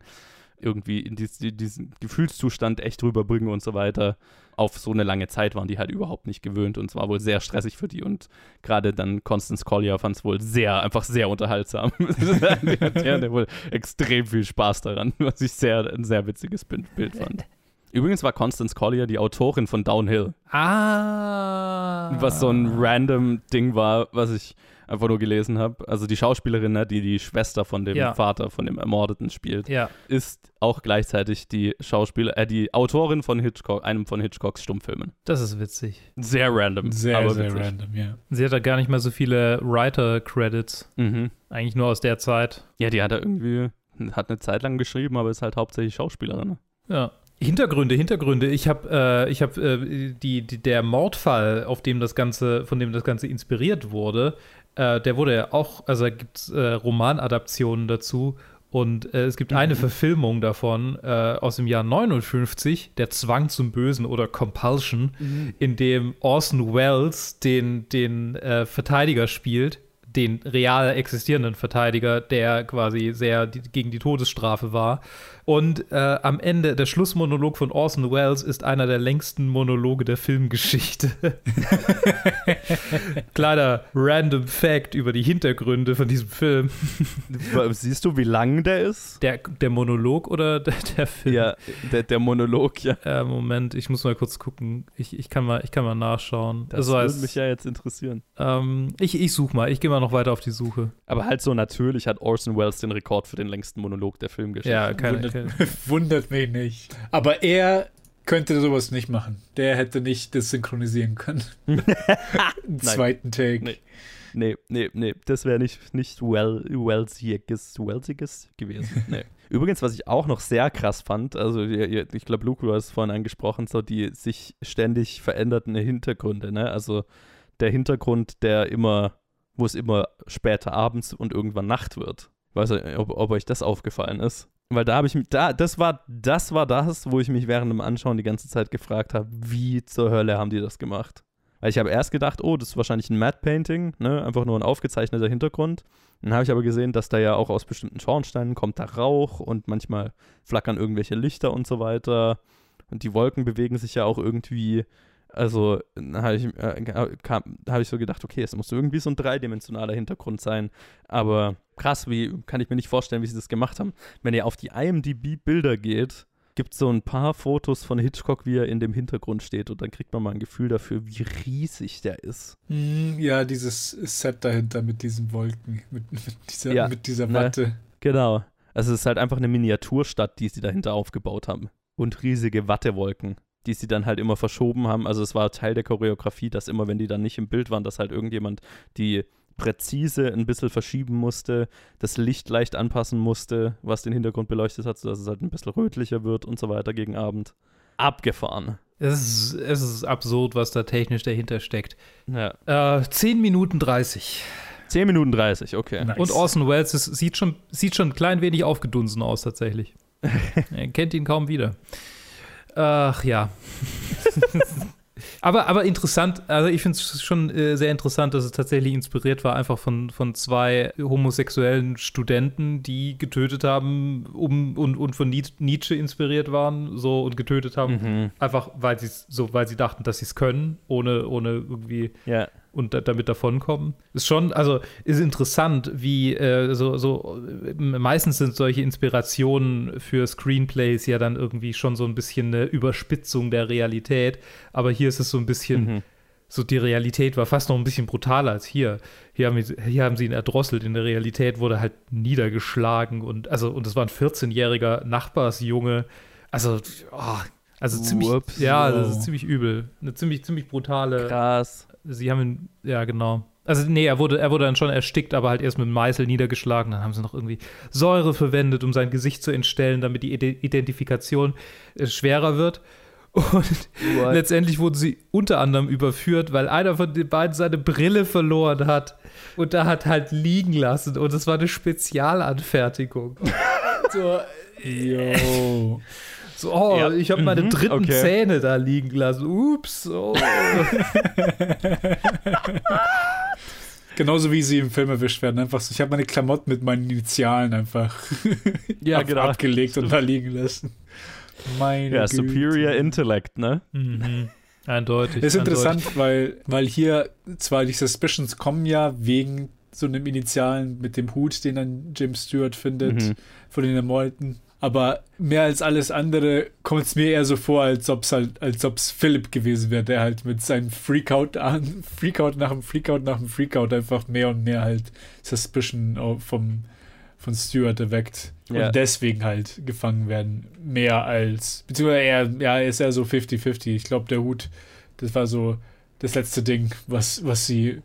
irgendwie in dies, die- diesen Gefühlszustand echt rüberbringen und so weiter. Auf so eine lange Zeit waren die halt überhaupt nicht gewöhnt und es war wohl sehr stressig für die und gerade dann Constance Collier fand es wohl sehr, einfach sehr unterhaltsam. die hatte wohl extrem viel Spaß daran, was ich sehr, ein sehr witziges Bild Bild fand. Übrigens war Constance Collier die Autorin von Downhill, Ah. was so ein random Ding war, was ich einfach nur gelesen habe. Also die Schauspielerin, ne, die die Schwester von dem Ja. Vater, von dem Ermordeten spielt, Ja, ist auch gleichzeitig die Schauspieler, äh, die Autorin von Hitchcock, einem von Hitchcocks Stummfilmen. das ist witzig. Sehr random. Sehr, aber sehr witzig. random, ja. Sie hat da gar nicht mal so viele Writer-Credits. Mhm. Eigentlich nur aus der Zeit. Ja, die hat er irgendwie, hat eine Zeit lang geschrieben, aber ist halt hauptsächlich Schauspielerin. ne? Ja. Hintergründe, Hintergründe. Ich habe, äh, ich habe äh, die, die, der Mordfall, auf dem das Ganze, von dem das Ganze inspiriert wurde, äh, der wurde ja auch, also da gibt es äh, Romanadaptionen dazu. Und äh, es gibt eine Verfilmung davon äh, aus dem Jahr 59, der Zwang zum Bösen oder Compulsion, in dem Orson Welles den, den äh, Verteidiger spielt, den real existierenden Verteidiger, der quasi sehr die, gegen die Todesstrafe war. Und äh, am Ende, der Schlussmonolog von Orson Welles ist einer der längsten Monologe der Filmgeschichte. Kleiner random Fact über die Hintergründe von diesem Film. Siehst du, wie lang der ist? Der, der Monolog oder der, der Film? Ja, der, der Monolog, ja. Äh, Moment, ich muss mal kurz gucken. Ich, ich, kann, mal, ich kann mal nachschauen. Das Also würde mich ja jetzt interessieren. ähm, ich ich suche mal. Ich gehe mal noch weiter auf die Suche. Aber halt so natürlich hat Orson Welles den Rekord für den längsten Monolog der Filmgeschichte. Ja, keine, Wundert, keine. wundert mich nicht. Aber er könnte sowas nicht machen. Der hätte nicht das synchronisieren können. Zweiten Take. Nee. Nee, nee, nee, das wäre nicht, nicht well, Wellsiges, Wellsiges gewesen. Nee. Übrigens, was ich auch noch sehr krass fand, also ich glaube, Luke, du hast es vorhin angesprochen, so die sich ständig veränderten Hintergründe, ne? Also der Hintergrund, der immer, wo es immer später abends und irgendwann Nacht wird. Ich weiß nicht, ob, ob euch das aufgefallen ist. Weil da habe ich mich, da, das war, das war das, wo ich mich während dem Anschauen die ganze Zeit gefragt habe, wie zur Hölle haben die das gemacht? Weil ich habe erst gedacht, oh, das ist wahrscheinlich ein Matte Painting, ne? einfach nur ein aufgezeichneter Hintergrund. Dann habe ich aber gesehen, dass da ja auch aus bestimmten Schornsteinen kommt da Rauch und manchmal flackern irgendwelche Lichter und so weiter. Und die Wolken bewegen sich ja auch irgendwie. Also habe ich, äh, habe ich so gedacht, okay, es muss irgendwie so ein dreidimensionaler Hintergrund sein. Aber krass, wie kann ich mir nicht vorstellen, wie sie das gemacht haben. Wenn ihr auf die IMDb-Bilder geht, gibt es so ein paar Fotos von Hitchcock, wie er in dem Hintergrund steht. Und dann kriegt man mal ein Gefühl dafür, wie riesig der ist. Hm, Ja, dieses Set dahinter mit diesen Wolken, mit, mit dieser, Ja, mit dieser ne. Watte. Genau. Also es ist halt einfach eine Miniaturstadt, die sie dahinter aufgebaut haben. Und riesige Wattewolken, die sie dann halt immer verschoben haben. Also es war Teil der Choreografie, dass immer, wenn die dann nicht im Bild waren, dass halt irgendjemand die präzise ein bisschen verschieben musste, das Licht leicht anpassen musste, was den Hintergrund beleuchtet hat, sodass es halt ein bisschen rötlicher wird und so weiter gegen Abend. Abgefahren. Es ist, es ist absurd, was da technisch dahinter steckt. Ja. Äh, 10 Minuten 30. 10 Minuten 30, okay. Nice. Und Orson Welles ist, sieht, schon, sieht schon ein klein wenig aufgedunsen aus, tatsächlich. er kennt ihn kaum wieder. Ach ja. Aber, aber interessant, also ich finde es schon äh, sehr interessant, dass es tatsächlich inspiriert war, einfach von, von zwei homosexuellen Studenten, die getötet haben um, und, und von Nietzsche inspiriert waren, so und getötet haben, mhm. einfach weil sie so, weil sie dachten, dass sie es können, ohne, ohne irgendwie ja und da, damit davonkommen. Ist schon, also ist interessant, wie äh, so, so meistens sind solche Inspirationen für Screenplays ja dann irgendwie schon so ein bisschen eine Überspitzung der Realität, aber hier ist es so ein bisschen. Mhm. So, die Realität war fast noch ein bisschen brutaler als hier. Hier haben, hier haben sie ihn erdrosselt. In der Realität wurde halt niedergeschlagen und also, und es war ein 14-jähriger Nachbarsjunge. Also, oh, also ziemlich, Ups, ja, das ist ziemlich übel. Eine ziemlich, ziemlich brutale. Krass sie haben ihn, ja, genau. Also, nee, er wurde, er wurde dann schon erstickt, aber halt erst mit dem Meißel niedergeschlagen. Dann haben sie noch irgendwie Säure verwendet, um sein Gesicht zu entstellen, damit die Identifikation äh, schwerer wird. Und What? letztendlich wurden sie unter anderem überführt, weil einer von den beiden seine Brille verloren hat und da hat halt liegen lassen. Und es war eine Spezialanfertigung. so, Yo. So, oh, ja. ich habe meine mhm. dritten okay. Zähne da liegen lassen. Ups. Oh. Genauso wie sie im Film erwischt werden. Einfach so, ich habe meine Klamotten mit meinen Initialen einfach ja, genau. abgelegt und da liegen lassen. Meine ja, Güte. Superior Intellect, ne? Mhm. Eindeutig. Das ist interessant, weil, weil hier zwar die Suspicions kommen ja wegen so einem Initialen mit dem Hut, den dann Jim Stewart findet, mhm. von den Ermordeten. Aber mehr als alles andere kommt es mir eher so vor, als ob es halt, als ob es Philipp gewesen wäre, der halt mit seinem Freakout an, Freakout nach dem Freakout nach dem Freakout einfach mehr und mehr halt Suspicion vom, von Stuart erweckt. Ja. Und deswegen halt gefangen werden. Mehr als, beziehungsweise eher, ja, er ist eher so 50-50. Ich glaube, der Hut, das war so das letzte Ding, was, was sie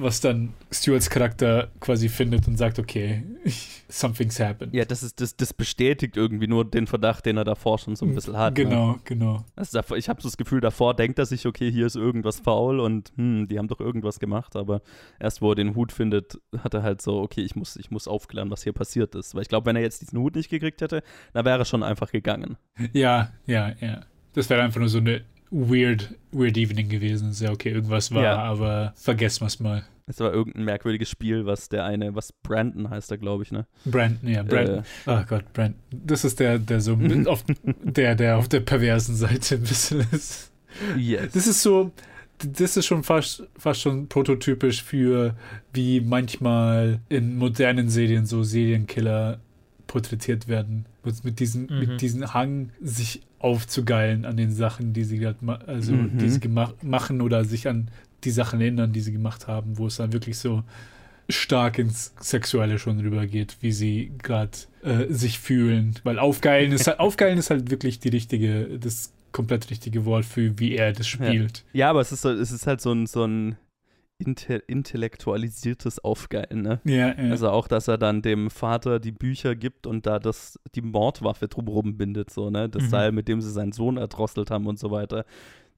was dann Stewarts Charakter quasi findet und sagt, okay, something's happened. Ja, das ist das, das bestätigt irgendwie nur den Verdacht, den er davor schon so ein bisschen hat. Genau, ne? genau. Also ich habe so das Gefühl, davor denkt er sich, okay, hier ist irgendwas faul und hm, die haben doch irgendwas gemacht, aber erst wo er den Hut findet, hat er halt so, okay, ich muss, ich muss aufklären, was hier passiert ist. Weil ich glaube, wenn er jetzt diesen Hut nicht gekriegt hätte, dann wäre er schon einfach gegangen. Ja, ja, ja. Das wäre einfach nur so eine weird, weird Evening gewesen. Ist ja okay, irgendwas war, ja. aber vergessen wir es mal. Es war irgendein merkwürdiges Spiel, was der eine, was Brandon heißt er, glaube ich, ne? Brandon, ja, Brandon. Äh, oh Gott, Brandon. Das ist der, der so auf, der, der auf der perversen Seite ein bisschen ist. Yes. Das ist so, das ist schon fast, fast schon prototypisch für, wie manchmal in modernen Serien so Serienkiller porträtiert werden. Mit diesem, mhm. mit diesem Hang, sich aufzugeilen an den Sachen, die sie gerade also mhm. die sie machen oder sich an die Sachen erinnern, die sie gemacht haben, wo es dann wirklich so stark ins Sexuelle schon rübergeht, wie sie gerade äh, sich fühlen. Weil aufgeilen ist halt, aufgeilen ist halt wirklich die richtige, das komplett richtige Wort für wie er das spielt. Ja, ja aber es ist, so, es ist halt so ein, so ein intellektualisiertes Aufgeilen, ne? Ja, ja. Also auch, dass er dann dem Vater die Bücher gibt und da das, die Mordwaffe drumherum bindet, so, ne? Das mhm. Seil, mit dem sie seinen Sohn erdrosselt haben und so weiter.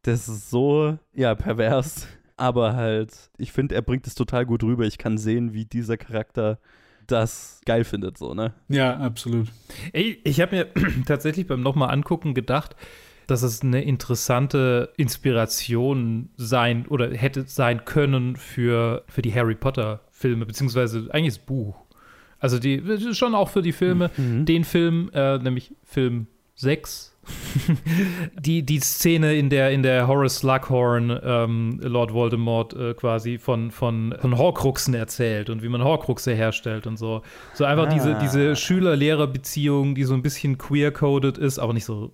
Das ist so, ja, pervers. Aber halt, ich finde, er bringt es total gut rüber. Ich kann sehen, wie dieser Charakter das geil findet, so, ne? Ja, absolut. Ey, ich habe mir tatsächlich beim nochmal angucken gedacht, dass es eine interessante Inspiration sein oder hätte sein können für, für die Harry Potter-Filme, beziehungsweise eigentlich das Buch. Also die schon auch für die Filme. Mhm. Den Film, äh, nämlich Film 6, die, die Szene, in der, in der Horace Slughorn ähm, Lord Voldemort äh, quasi von, von, von Horcruxen erzählt und wie man Horcruxe herstellt und so. So einfach ah. diese, diese Schüler-Lehrer-Beziehung, die so ein bisschen queer-coded ist, aber nicht so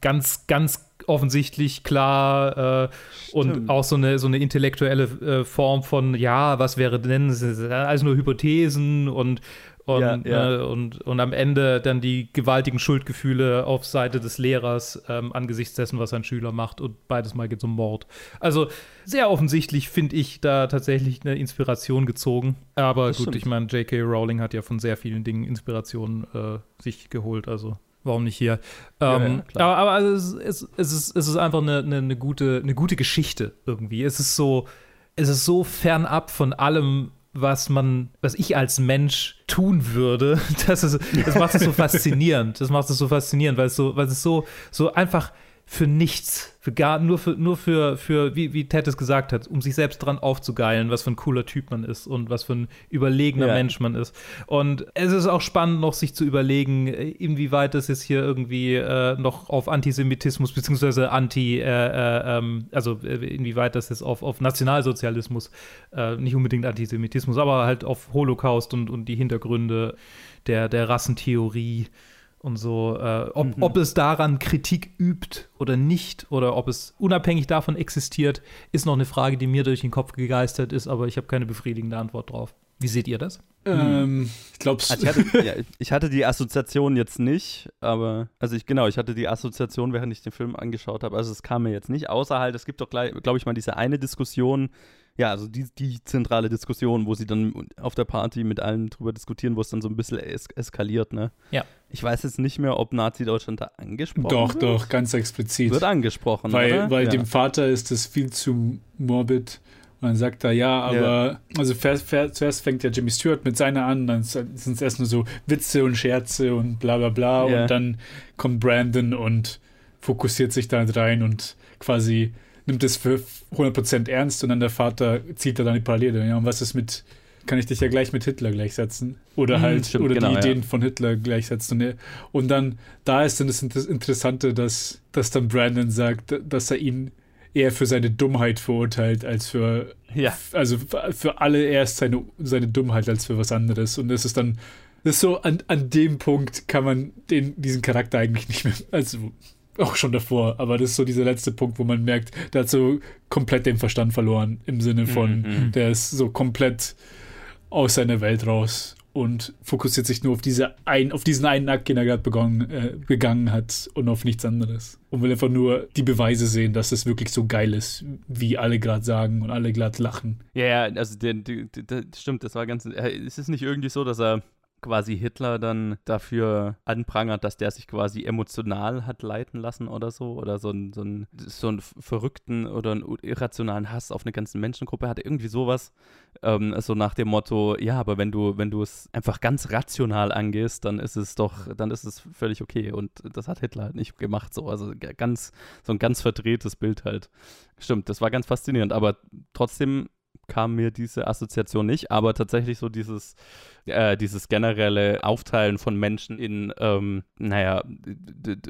ganz, ganz offensichtlich klar äh, und auch so eine, so eine intellektuelle äh, Form von, ja, was wäre denn, alles nur Hypothesen und, und, ja, ja. Äh, und, und am Ende dann die gewaltigen Schuldgefühle auf Seite des Lehrers ähm, angesichts dessen, was ein Schüler macht und beides Mal geht es um Mord. Also sehr offensichtlich finde ich da tatsächlich eine Inspiration gezogen. Aber das gut, stimmt. ich meine, J.K. Rowling hat ja von sehr vielen Dingen Inspiration äh, sich geholt, also warum nicht hier? Ähm, ja, aber, aber also es, es, es, ist, es ist einfach eine, eine, eine, gute, eine gute Geschichte irgendwie. Es ist so, es ist so fernab von allem, was man, was ich als Mensch tun würde. Das, ist, das macht es so faszinierend. Das macht es so faszinierend, weil es so, weil es so, so einfach für nichts, für gar, nur für, nur für, für wie, wie Ted es gesagt hat, um sich selbst dran aufzugeilen, was für ein cooler Typ man ist und was für ein überlegener Ja. Mensch man ist. Und es ist auch spannend, noch sich zu überlegen, äh, inwieweit das jetzt hier irgendwie äh, noch auf Antisemitismus beziehungsweise Anti, äh, äh, ähm, also äh, inwieweit das jetzt auf, auf Nationalsozialismus, äh, nicht unbedingt Antisemitismus, aber halt auf Holocaust und, und die Hintergründe der, der Rassentheorie und so, äh, ob, Mhm. ob es daran Kritik übt oder nicht oder ob es unabhängig davon existiert, ist noch eine Frage, die mir durch den Kopf gegeistert ist, aber ich habe keine befriedigende Antwort drauf. Wie seht ihr das? Ähm, ich glaube, Also ich, hatte, ja, ich hatte die Assoziation jetzt nicht, aber, also ich, genau, ich hatte die Assoziation, während ich den Film angeschaut habe. Also es kam mir jetzt nicht, außer halt, es gibt doch, glaube ich, mal diese eine Diskussion, ja, also die, die zentrale Diskussion, wo sie dann auf der Party mit allen drüber diskutieren, wo es dann so ein bisschen es eskaliert, ne? Ja. Ich weiß jetzt nicht mehr, ob Nazi-Deutschland da angesprochen doch, wird. doch, ganz explizit. Wird angesprochen, weil oder? weil ja. dem Vater ist das viel zu morbid. Und dann sagt er, ja, aber, also fer- fer- zuerst fängt ja Jimmy Stewart mit seiner an, dann sind es erst nur so Witze und Scherze und bla bla bla. Ja. Und dann kommt Brandon und fokussiert sich da rein und quasi nimmt es für 100% ernst und dann der Vater zieht da dann die Parallele. Ja, und was ist mit, kann ich dich ja gleich mit Hitler gleichsetzen? Oder Mhm, halt, stimmt, oder genau, die ja. Ideen von Hitler gleichsetzen. Und, dann, da ist dann das Inter- Interessante, dass, dass dann Brandon sagt, dass er ihn eher für seine Dummheit verurteilt, als für, Ja. also für alle erst seine, seine Dummheit als für was anderes. Und das ist dann, das ist so, an, an dem Punkt kann man den, diesen Charakter eigentlich nicht mehr, also auch schon davor, aber das ist so dieser letzte Punkt, wo man merkt, der hat so komplett den Verstand verloren, im Sinne von, Mhm. der ist so komplett aus seiner Welt raus und fokussiert sich nur auf, diese ein, auf diesen einen Akt, den er gerade begonnen, äh, begangen hat und auf nichts anderes. Und will einfach nur die Beweise sehen, dass es wirklich so geil ist, wie alle gerade sagen und alle gerade lachen. Ja, ja, also der, der, der, stimmt, das war ganz. äh, Ist es nicht irgendwie so, dass er quasi Hitler dann dafür anprangert, dass der sich quasi emotional hat leiten lassen oder so? Oder so einen so einen- so einen verrückten oder einen irrationalen Hass auf eine ganze Menschengruppe hat? Irgendwie sowas. Ähm, so nach dem Motto, ja, aber wenn du, wenn du es einfach ganz rational angehst, dann ist es doch, dann ist es völlig okay. Und das hat Hitler halt nicht gemacht. So, also ganz, so ein ganz verdrehtes Bild halt. Stimmt, das war ganz faszinierend, aber trotzdem kam mir diese Assoziation nicht, aber tatsächlich so dieses, äh, dieses generelle Aufteilen von Menschen in, ähm, naja,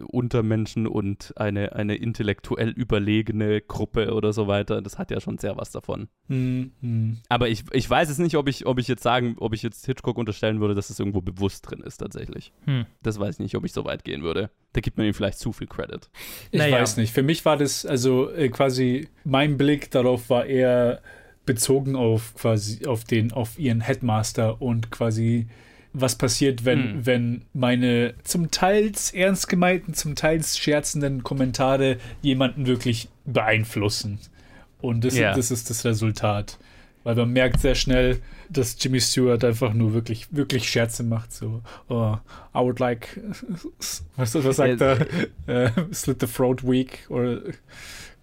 Untermenschen und eine, eine intellektuell überlegene Gruppe oder so weiter, das hat ja schon sehr was davon. Hm, hm. Aber ich, ich weiß es nicht, ob ich, ob ich jetzt sagen, ob ich jetzt Hitchcock unterstellen würde, dass es irgendwo bewusst drin ist tatsächlich. Hm. Das weiß ich nicht, ob ich so weit gehen würde. Da gibt man ihm vielleicht zu viel Credit. Ich Naja. weiß nicht. Für mich war das, also äh, quasi, mein Blick darauf war eher bezogen auf quasi, auf den, auf ihren Headmaster und quasi, was passiert, wenn, Hm. wenn meine zum Teils ernst gemeinten, zum Teils scherzenden Kommentare jemanden wirklich beeinflussen. Und das, Ja. das ist das Resultat. Weil man merkt sehr schnell, dass Jimmy Stewart einfach nur wirklich, wirklich Scherze macht. So, oh, I would like, was, was sagt er? Äh, slit the throat weak oder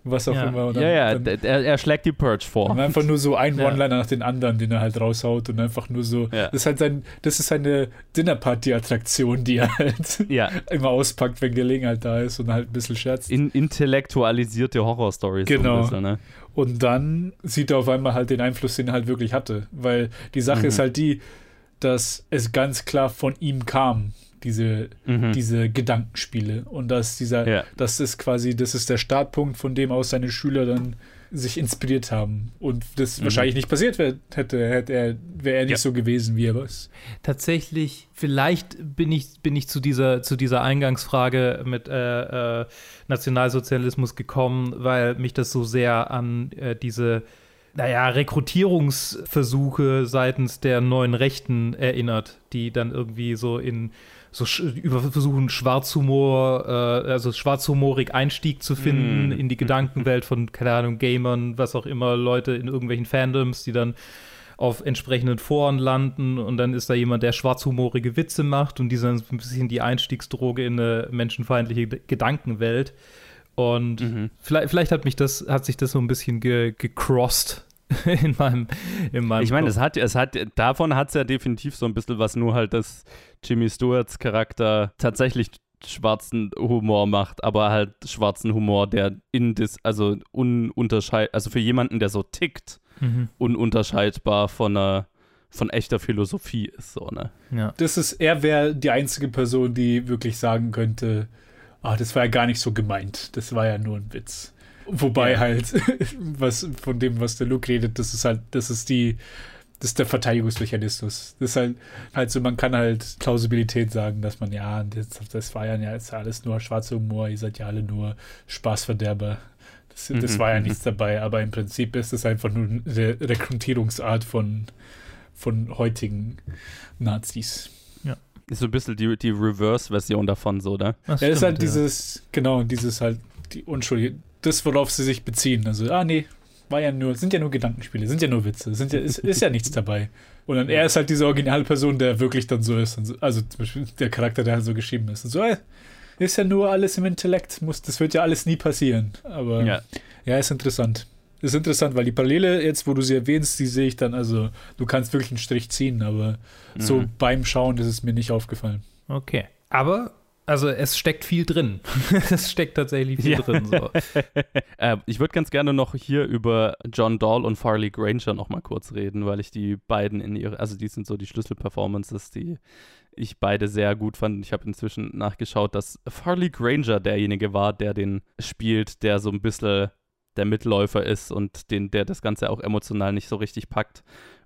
was auch Ja. immer. Und ja, ja, dann, er, er schlägt die Purge vor. und einfach nur so ein Ja. One-Liner nach den anderen, den er halt raushaut und einfach nur so. Ja. Das ist halt sein, das ist seine Dinnerparty-Attraktion, die er halt Ja, immer auspackt, wenn Gelegenheit da ist und halt ein bisschen scherzt. in, intellektualisierte Horror-Stories. Genau. bisschen, ne? Und dann sieht er auf einmal halt den Einfluss, den er halt wirklich hatte. Weil die Sache Mhm. ist halt die, dass es ganz klar von ihm kam, diese, Mhm. diese Gedankenspiele. Und dass dieser, Ja. das ist quasi, das ist der Startpunkt, von dem aus seine Schüler dann sich inspiriert haben. Und das Mhm. wahrscheinlich nicht passiert wär, hätte, hätte er, wäre er nicht Ja. so gewesen, wie er was. Tatsächlich, vielleicht bin ich, bin ich zu dieser, zu dieser Eingangsfrage mit äh, äh, Nationalsozialismus gekommen, weil mich das so sehr an äh, diese, naja, Rekrutierungsversuche seitens der neuen Rechten erinnert, die dann irgendwie so in so über versuchen Schwarzhumor, äh, also schwarzhumorig Einstieg zu finden Mm. in die Gedankenwelt von, keine Ahnung, Gamern, was auch immer, Leute in irgendwelchen Fandoms, die dann auf entsprechenden Foren landen und dann ist da jemand, der schwarzhumorige Witze macht und die sind ein bisschen die Einstiegsdroge in eine menschenfeindliche Ge- Gedankenwelt. Und Mhm. vielleicht, vielleicht hat mich das, hat sich das so ein bisschen ge gecrossed in meinem, in meinem Ich meine, es hat, es hat, davon hat es ja definitiv so ein bisschen was, nur halt, dass Jimmy Stewarts Charakter tatsächlich schwarzen Humor macht, aber halt schwarzen Humor, der in das, also ununterscheid, also für jemanden, der so tickt, mhm. ununterscheidbar von einer von echter Philosophie ist, so, ne? Ja. Das ist, er wäre die einzige Person, die wirklich sagen könnte, ah, das war ja gar nicht so gemeint, das war ja nur ein Witz. Wobei ja. halt, was von dem, was der Luke redet, das ist halt, das ist die, das ist der Verteidigungsmechanismus. Das ist halt, halt so, man kann halt Plausibilität sagen, dass man, ja, das, das war ja jetzt alles nur schwarzer Humor, ihr seid ja alle nur Spaßverderber. Das, das war ja mhm. nichts dabei, aber im Prinzip ist es einfach nur eine Rekrutierungsart von, von heutigen Nazis. Ja. Ist so ein bisschen die, die Reverse-Version davon, so, oder? Das ja, stimmt, ist halt ja. dieses, genau, dieses halt, die Unschuld, das, worauf sie sich beziehen. Also, ah, nee, war ja nur, sind ja nur Gedankenspiele, sind ja nur Witze, sind ja, ist, ist ja nichts dabei. Und dann er ist halt diese Originalperson, der wirklich dann so ist. So, also zum Beispiel der Charakter, der halt so geschrieben ist. Und so, ey, ist ja nur alles im Intellekt, muss, das wird ja alles nie passieren. Aber ja, ja ist interessant. Ist interessant, weil die Parallele, jetzt wo du sie erwähnst, die sehe ich dann, also du kannst wirklich einen Strich ziehen, aber mhm. so beim Schauen ist es mir nicht aufgefallen. Okay. Aber also es steckt viel drin. es steckt tatsächlich viel ja. drin. So. äh, ich würde ganz gerne noch hier über John Dahl und Farley Granger noch mal kurz reden, weil ich die beiden in ihre, also die sind so die Schlüsselperformances, die ich beide sehr gut fand. Ich habe inzwischen nachgeschaut, dass Farley Granger derjenige war, der den spielt, der so ein bisschen der Mitläufer ist und den, der das Ganze auch emotional nicht so richtig packt.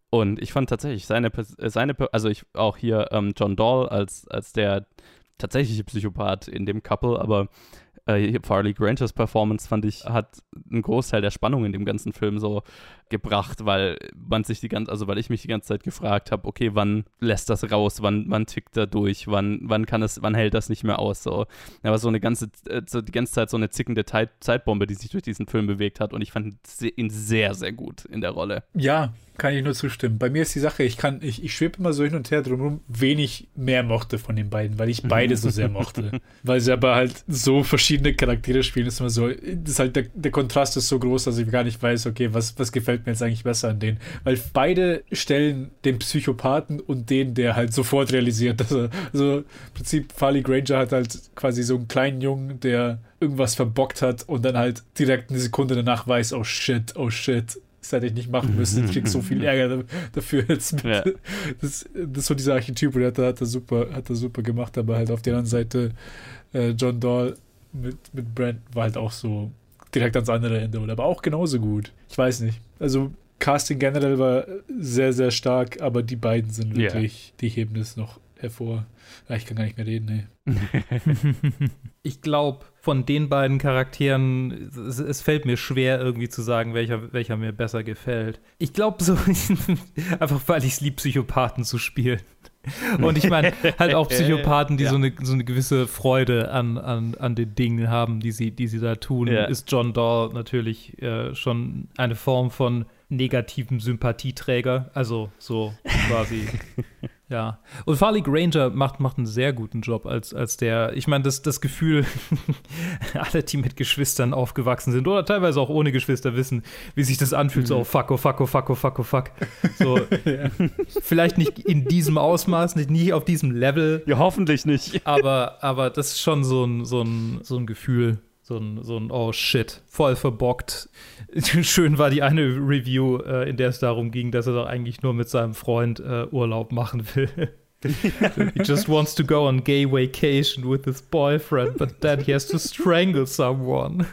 Und ich fand tatsächlich seine, seine also ich auch hier ähm, John Dahl als, als der tatsächliche Psychopath in dem Couple, aber äh, Farley Grangers Performance fand ich, hat einen Großteil der Spannung in dem ganzen Film so gebracht, weil man sich die ganze, also weil ich mich die ganze Zeit gefragt habe, okay, wann lässt das raus, wann, wann tickt er durch, wann, wann kann es, wann hält das nicht mehr aus, so. Aber so eine ganze, äh, so die ganze Zeit so eine zickende Zeit, Zeitbombe, die sich durch diesen Film bewegt hat und ich fand ihn sehr, sehr gut in der Rolle. Ja, kann ich nur zustimmen. Bei mir ist die Sache, ich kann, ich, ich schwebe immer so hin und her drumherum, wen ich mehr mochte von den beiden, weil ich beide so sehr mochte. weil sie aber halt so verschiedene Charaktere spielen, ist immer so, ist halt der, der Kontrast ist so groß, dass ich gar nicht weiß, okay, was, was gefällt mir jetzt eigentlich besser an denen. Weil beide stellen den Psychopathen und den, der halt sofort realisiert, dass er, also im Prinzip Farley Granger hat halt quasi so einen kleinen Jungen, der irgendwas verbockt hat und dann halt direkt eine Sekunde danach weiß, oh shit, oh shit, das hätte ich nicht machen müssen. Ich krieg so viel Ärger dafür jetzt. Ja. Das, das ist so dieser Archetyp, der hat, hat er super, hat er super gemacht, aber halt auf der anderen Seite äh, John Dahl mit, mit Brent war halt auch so direkt ans andere Ende, aber auch genauso gut. Ich weiß nicht. Also Casting generell war sehr, sehr stark, aber die beiden sind wirklich, yeah. die heben es noch hervor. Ja, ich kann gar nicht mehr reden, nee. ich glaube, von den beiden Charakteren, es, es, fällt mir schwer, irgendwie zu sagen, welcher, welcher mir besser gefällt. Ich glaube so, einfach weil ich es lieb, Psychopathen zu spielen. Und ich meine, halt auch Psychopathen, die ja. so, eine, so eine gewisse Freude an, an, an den Dingen haben, die sie, die sie da tun, ja. ist John Dahl natürlich äh, schon eine Form von negativen Sympathieträger. Also so quasi. ja. Und Farley Granger macht, macht einen sehr guten Job als, als der. Ich meine, das, das Gefühl, alle, die mit Geschwistern aufgewachsen sind oder teilweise auch ohne Geschwister wissen, wie sich das anfühlt. Mhm. So, oh fuck, oh fuck, oh fuck, oh fuck, oh fuck. So, ja. Vielleicht nicht in diesem Ausmaß, nicht, nicht auf diesem Level. Ja, hoffentlich nicht. aber, aber das ist schon so ein, so ein, so ein Gefühl. So ein, so ein, oh shit, voll verbockt. Schön war die eine Review, äh, in der es darum ging, dass er doch eigentlich nur mit seinem Freund äh, Urlaub machen will. he just wants to go on gay vacation with his boyfriend, but then he has to strangle someone.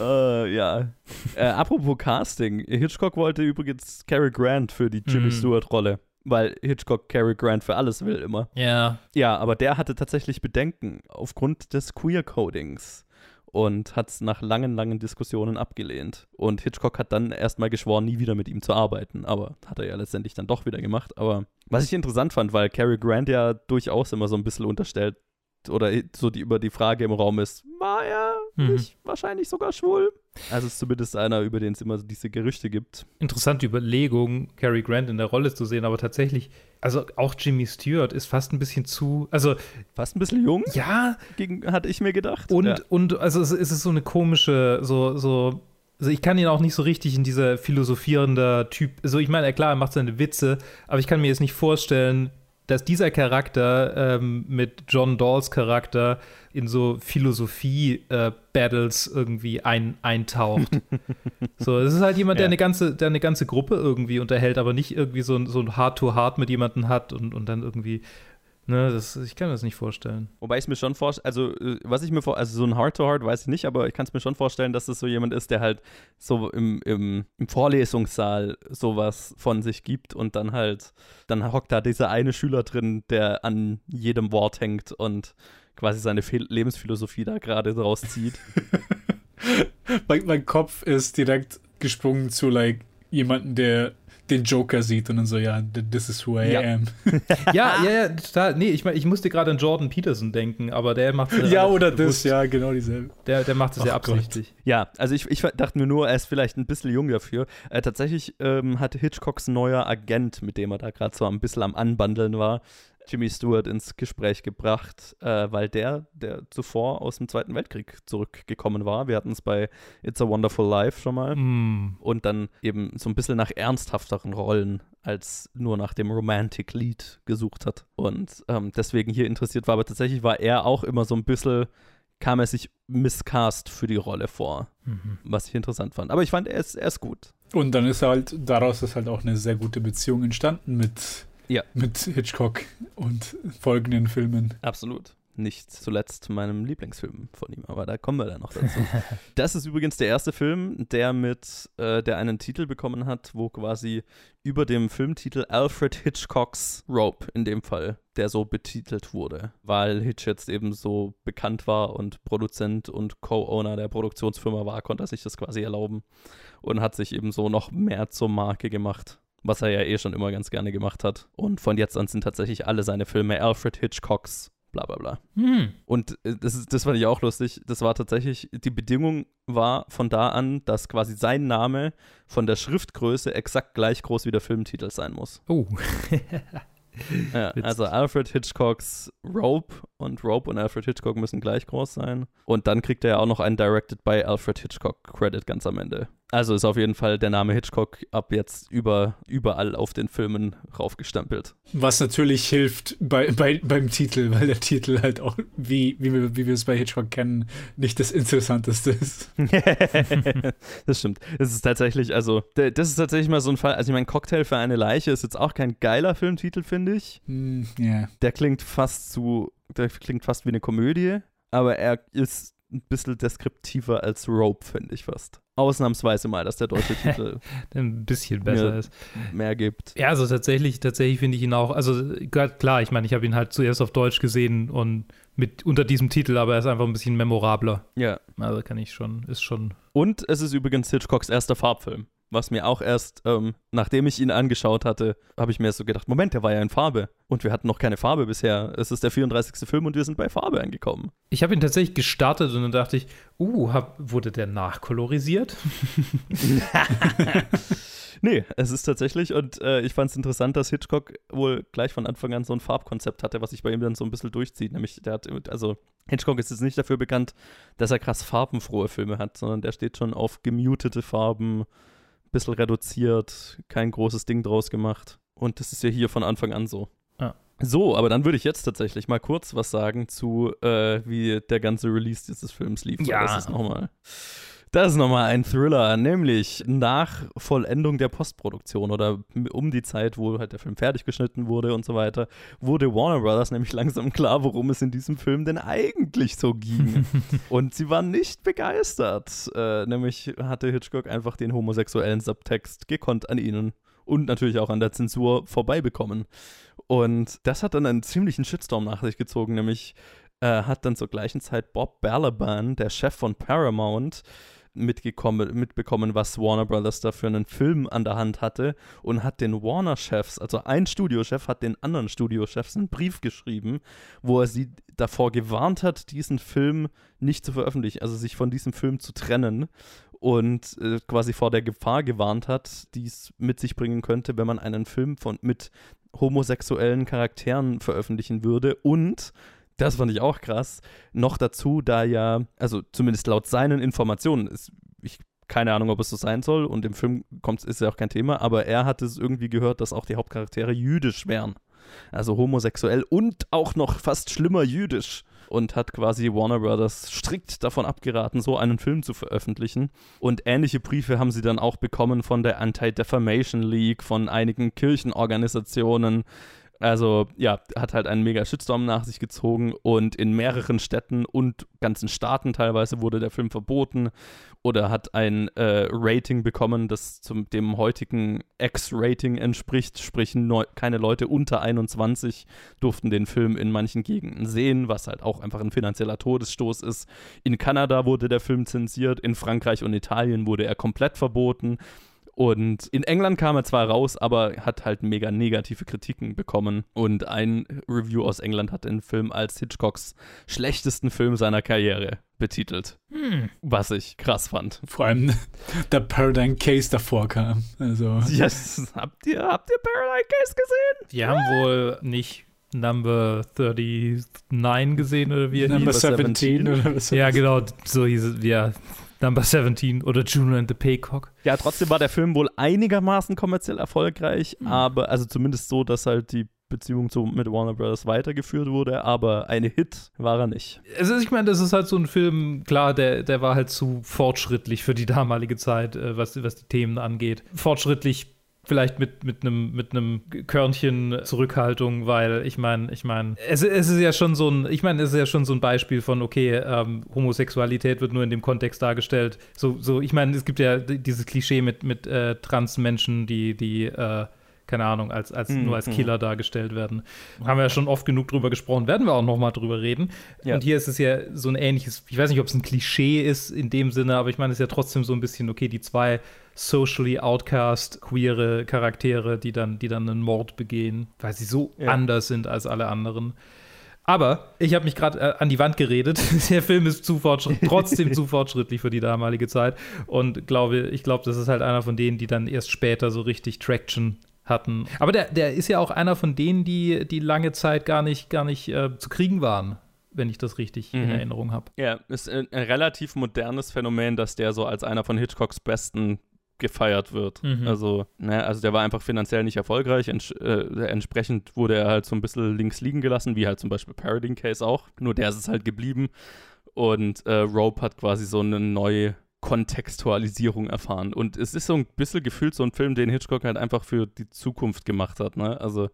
uh, ja. Äh, apropos Casting. Hitchcock wollte übrigens Cary Grant für die Jimmy mm. Stewart-Rolle weil Hitchcock Cary Grant für alles will immer. Ja. Ja, aber der hatte tatsächlich Bedenken aufgrund des Queer-Codings und hat es nach langen, langen Diskussionen abgelehnt. Und Hitchcock hat dann erstmal geschworen, nie wieder mit ihm zu arbeiten. Aber hat er ja letztendlich dann doch wieder gemacht. Aber was ich interessant fand, weil Cary Grant ja durchaus immer so ein bisschen unterstellt oder so die, über die Frage im Raum ist, war er mhm. nicht wahrscheinlich sogar schwul? Also ist zumindest einer, über den es immer diese Gerüchte gibt. Interessante Überlegung, Cary Grant in der Rolle zu sehen, aber tatsächlich, also auch Jimmy Stewart ist fast ein bisschen zu, also fast ein bisschen jung. Ja, gegen, hatte ich mir gedacht. Und ja. und also es, es ist so eine komische, so so also ich kann ihn auch nicht so richtig in dieser philosophierender Typ, also ich meine, klar, er macht seine Witze, aber ich kann mir jetzt nicht vorstellen, dass dieser Charakter ähm, mit John Dawes Charakter in so Philosophie-Battles äh, irgendwie ein, eintaucht. so, es ist halt jemand, der eine ganze, der eine ganze Gruppe irgendwie unterhält, aber nicht irgendwie so ein, so ein Hard-to-Hard mit jemandem hat und, und dann irgendwie Ne, das, ich kann mir das nicht vorstellen. Wobei ich es mir schon vorstelle, also äh, was ich mir vor, also so ein Heart-to-Heart weiß ich nicht, aber ich kann es mir schon vorstellen, dass das so jemand ist, der halt so im, im, im, Vorlesungssaal sowas von sich gibt und dann halt, dann hockt da dieser eine Schüler drin, der an jedem Wort hängt und quasi seine Fe Lebensphilosophie da gerade draus zieht. mein, mein Kopf ist direkt gesprungen zu like jemanden, der den Joker sieht und dann so, ja, this is who I ja. am. ja, ja, ja, total. Nee, ich, ich musste gerade an Jordan Peterson denken, aber der macht es ja. oder das, ja, genau dieselbe. Der, der macht es ja absichtlich. Gott. Ja, also ich, ich dachte mir nur, er ist vielleicht ein bisschen jung dafür. Äh, tatsächlich ähm, hatte Hitchcocks neuer Agent, mit dem er da gerade so ein bisschen am Anbandeln war, Jimmy Stewart ins Gespräch gebracht, äh, weil der, der zuvor aus dem Zweiten Weltkrieg zurückgekommen war. Wir hatten es bei It's a Wonderful Life schon mal. Mm. Und dann eben so ein bisschen nach ernsthafteren Rollen als nur nach dem Romantic Lead gesucht hat. Und ähm, deswegen hier interessiert war. Aber tatsächlich war er auch immer so ein bisschen kam er sich miscast für die Rolle vor, mhm. was ich interessant fand. Aber ich fand, er ist, er ist gut. Und dann ist halt, daraus ist halt auch eine sehr gute Beziehung entstanden mit ja. Mit Hitchcock und folgenden Filmen. Absolut. Nicht zuletzt meinem Lieblingsfilm von ihm, aber da kommen wir dann noch dazu. das ist übrigens der erste Film, der mit, äh, der einen Titel bekommen hat, wo quasi über dem Filmtitel Alfred Hitchcocks Rope in dem Fall, der so betitelt wurde, weil Hitch jetzt eben so bekannt war und Produzent und Co-Owner der Produktionsfirma war, konnte er sich das quasi erlauben und hat sich eben so noch mehr zur Marke gemacht was er ja eh schon immer ganz gerne gemacht hat. Und von jetzt an sind tatsächlich alle seine Filme Alfred Hitchcocks bla bla bla. Hm. Und äh, das, das fand ich auch lustig. Das war tatsächlich, die Bedingung war von da an, dass quasi sein Name von der Schriftgröße exakt gleich groß wie der Filmtitel sein muss. Oh. ja, also Alfred Hitchcocks Rope und Rope und Alfred Hitchcock müssen gleich groß sein. Und dann kriegt er ja auch noch einen Directed by Alfred Hitchcock Credit ganz am Ende. Also ist auf jeden Fall der Name Hitchcock ab jetzt über, überall auf den Filmen raufgestempelt. Was natürlich hilft bei, bei, beim Titel, weil der Titel halt auch, wie, wie, wir, wie wir es bei Hitchcock kennen, nicht das Interessanteste ist. das stimmt. Das ist tatsächlich, also, das ist tatsächlich mal so ein Fall. Also, ich meine, Cocktail für eine Leiche ist jetzt auch kein geiler Filmtitel, finde ich. Mm, yeah. Der klingt fast zu, der klingt fast wie eine Komödie, aber er ist ein bisschen deskriptiver als Rope, finde ich fast ausnahmsweise mal, dass der deutsche Titel ein bisschen besser ist. Mehr gibt. Ja, also tatsächlich, tatsächlich finde ich ihn auch, also klar, ich meine, ich habe ihn halt zuerst auf Deutsch gesehen und mit unter diesem Titel, aber er ist einfach ein bisschen memorabler. Ja. Also kann ich schon, ist schon. Und es ist übrigens Hitchcocks erster Farbfilm was mir auch erst, ähm, nachdem ich ihn angeschaut hatte, habe ich mir so gedacht, Moment, der war ja in Farbe. Und wir hatten noch keine Farbe bisher. Es ist der 34. Film und wir sind bei Farbe angekommen. Ich habe ihn tatsächlich gestartet und dann dachte ich, uh, hab, wurde der nachkolorisiert? nee, es ist tatsächlich, und äh, ich fand es interessant, dass Hitchcock wohl gleich von Anfang an so ein Farbkonzept hatte, was sich bei ihm dann so ein bisschen durchzieht. Nämlich, der hat, also Hitchcock ist jetzt nicht dafür bekannt, dass er krass farbenfrohe Filme hat, sondern der steht schon auf gemutete Farben, bisschen reduziert, kein großes Ding draus gemacht. Und das ist ja hier von Anfang an so. Ja. So, aber dann würde ich jetzt tatsächlich mal kurz was sagen zu, äh, wie der ganze Release dieses Films lief. Ja. Das ist nochmal. Das ist nochmal ein Thriller, nämlich nach Vollendung der Postproduktion oder um die Zeit, wo halt der Film fertig geschnitten wurde und so weiter, wurde Warner Brothers nämlich langsam klar, worum es in diesem Film denn eigentlich so ging. und sie waren nicht begeistert. Äh, nämlich hatte Hitchcock einfach den homosexuellen Subtext gekonnt an ihnen und natürlich auch an der Zensur vorbei bekommen. Und das hat dann einen ziemlichen Shitstorm nach sich gezogen, nämlich äh, hat dann zur gleichen Zeit Bob Balaban, der Chef von Paramount, mitgekommen, mitbekommen, was Warner Brothers da für einen Film an der Hand hatte und hat den Warner-Chefs, also ein Studiochef hat den anderen Studiochefs einen Brief geschrieben, wo er sie davor gewarnt hat, diesen Film nicht zu veröffentlichen, also sich von diesem Film zu trennen und äh, quasi vor der Gefahr gewarnt hat, die es mit sich bringen könnte, wenn man einen Film von, mit homosexuellen Charakteren veröffentlichen würde und das fand ich auch krass. Noch dazu, da ja, also zumindest laut seinen Informationen, ist, ich keine Ahnung, ob es so sein soll und im Film kommt, ist ja auch kein Thema, aber er hat es irgendwie gehört, dass auch die Hauptcharaktere jüdisch wären. also homosexuell und auch noch fast schlimmer jüdisch und hat quasi Warner Brothers strikt davon abgeraten, so einen Film zu veröffentlichen. Und ähnliche Briefe haben sie dann auch bekommen von der Anti-Defamation League, von einigen Kirchenorganisationen, also ja, hat halt einen mega Shitstorm nach sich gezogen und in mehreren Städten und ganzen Staaten teilweise wurde der Film verboten oder hat ein äh, Rating bekommen, das zum dem heutigen X-Rating entspricht, sprich neu, keine Leute unter 21 durften den Film in manchen Gegenden sehen, was halt auch einfach ein finanzieller Todesstoß ist. In Kanada wurde der Film zensiert, in Frankreich und Italien wurde er komplett verboten. Und in England kam er zwar raus, aber hat halt mega negative Kritiken bekommen. Und ein Review aus England hat den Film als Hitchcocks schlechtesten Film seiner Karriere betitelt. Hm. Was ich krass fand. Vor allem der Paradigm Case davor kam. Also. Yes. Habt ihr, habt ihr Paradigm Case gesehen? Die haben wohl nicht Number 39 gesehen oder wie er Number hieß. 17 oder was? Ja, genau, so hieß es, ja. Number 17 oder Juno and the Peacock. Ja, trotzdem war der Film wohl einigermaßen kommerziell erfolgreich, aber also zumindest so, dass halt die Beziehung zu, mit Warner Brothers weitergeführt wurde, aber eine Hit war er nicht. Also ich meine, das ist halt so ein Film, klar, der, der war halt zu fortschrittlich für die damalige Zeit, äh, was, was die Themen angeht. Fortschrittlich vielleicht mit, mit einem mit einem Körnchen Zurückhaltung, weil ich meine, ich meine, es, es ist ja schon so ein, ich meine, es ist ja schon so ein Beispiel von, okay, ähm, Homosexualität wird nur in dem Kontext dargestellt. So, so, ich meine, es gibt ja dieses Klischee mit, mit äh, Transmenschen, die, die äh, keine Ahnung, als, als Mhm, nur als mhm. Killer dargestellt werden. Haben wir ja schon oft genug drüber gesprochen, werden wir auch noch mal drüber reden. Ja. Und hier ist es ja so ein ähnliches, ich weiß nicht, ob es ein Klischee ist in dem Sinne, aber ich meine, es ist ja trotzdem so ein bisschen, okay, die zwei socially outcast, queere Charaktere, die dann, die dann einen Mord begehen, weil sie so Ja. anders sind als alle anderen. Aber ich habe mich gerade äh, an die Wand geredet. Der Film ist zu trotzdem zu fortschrittlich für die damalige Zeit. Und glaube, ich glaube, das ist halt einer von denen, die dann erst später so richtig Traction hatten. Aber der, der ist ja auch einer von denen, die, die lange Zeit gar nicht, gar nicht äh, zu kriegen waren, wenn ich das richtig in Mhm. Erinnerung habe. Ja, ist ein, ein relativ modernes Phänomen, dass der so als einer von Hitchcocks besten gefeiert wird. Mhm. Also, ne, also der war einfach finanziell nicht erfolgreich. Ents äh, entsprechend wurde er halt so ein bisschen links liegen gelassen, wie halt zum Beispiel Paradigm Case auch. Nur der ist es halt geblieben. Und äh, Rope hat quasi so eine neue Kontextualisierung erfahren. Und es ist so ein bisschen gefühlt so ein Film, den Hitchcock halt einfach für die Zukunft gemacht hat. Ne? Also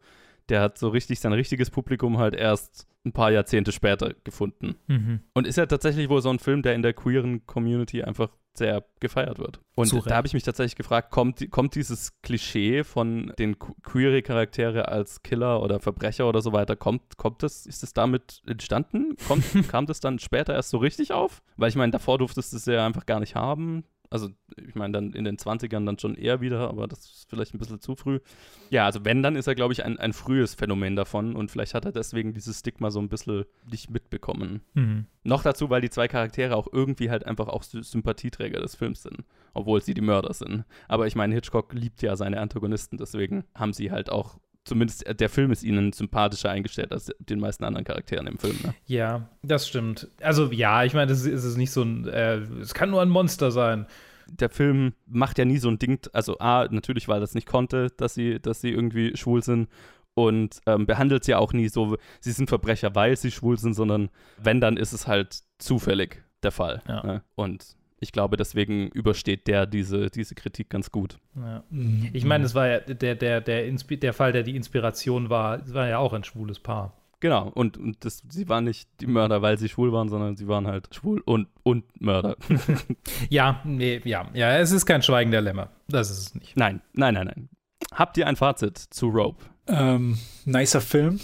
der hat so richtig sein richtiges Publikum halt erst ein paar Jahrzehnte später gefunden. Mhm. Und ist ja tatsächlich wohl so ein Film, der in der queeren Community einfach sehr gefeiert wird. Und Zu Recht. da habe ich mich tatsächlich gefragt, kommt, kommt dieses Klischee von den que- queere Charaktere als Killer oder Verbrecher oder so weiter, kommt, kommt das, ist das damit entstanden? Kommt, kam das dann später erst so richtig auf? Weil ich meine, davor durftest du es ja einfach gar nicht haben. Also, ich meine, dann in den 20ern dann schon eher wieder, aber das ist vielleicht ein bisschen zu früh. Ja, also wenn, dann ist er, glaube ich, ein, ein frühes Phänomen davon und vielleicht hat er deswegen dieses Stigma so ein bisschen nicht mitbekommen. Mhm. Noch dazu, weil die zwei Charaktere auch irgendwie halt einfach auch Sy- Sympathieträger des Films sind, obwohl sie die Mörder sind. Aber ich meine, Hitchcock liebt ja seine Antagonisten, deswegen haben sie halt auch, zumindest äh, der Film ist ihnen sympathischer eingestellt als den meisten anderen Charakteren im Film. Ne? Ja, das stimmt. Also ja, ich meine, es ist, nicht so ein, äh, es kann nur ein Monster sein. Der Film macht ja nie so ein Ding, also A, natürlich, weil das nicht konnte, dass sie, dass sie irgendwie schwul sind und ähm, behandelt sie auch nie so, sie sind Verbrecher, weil sie schwul sind, sondern wenn, dann ist es halt zufällig der Fall. Ja. Ne? Und ich glaube, deswegen übersteht der diese, diese Kritik ganz gut. Ja. Mhm. Ich meine, es war ja der, der, der, Inspi der Fall, der die Inspiration war, es war ja auch ein schwules Paar. Genau, und, und das, sie waren nicht die Mörder, weil sie schwul waren, sondern sie waren halt schwul und, und Mörder. Ja, nee, ja, ja, es ist kein Schweigen der Lämmer. Das ist es nicht. nein, nein, nein, nein. Habt ihr ein Fazit zu Rope? Ähm, nicer Film.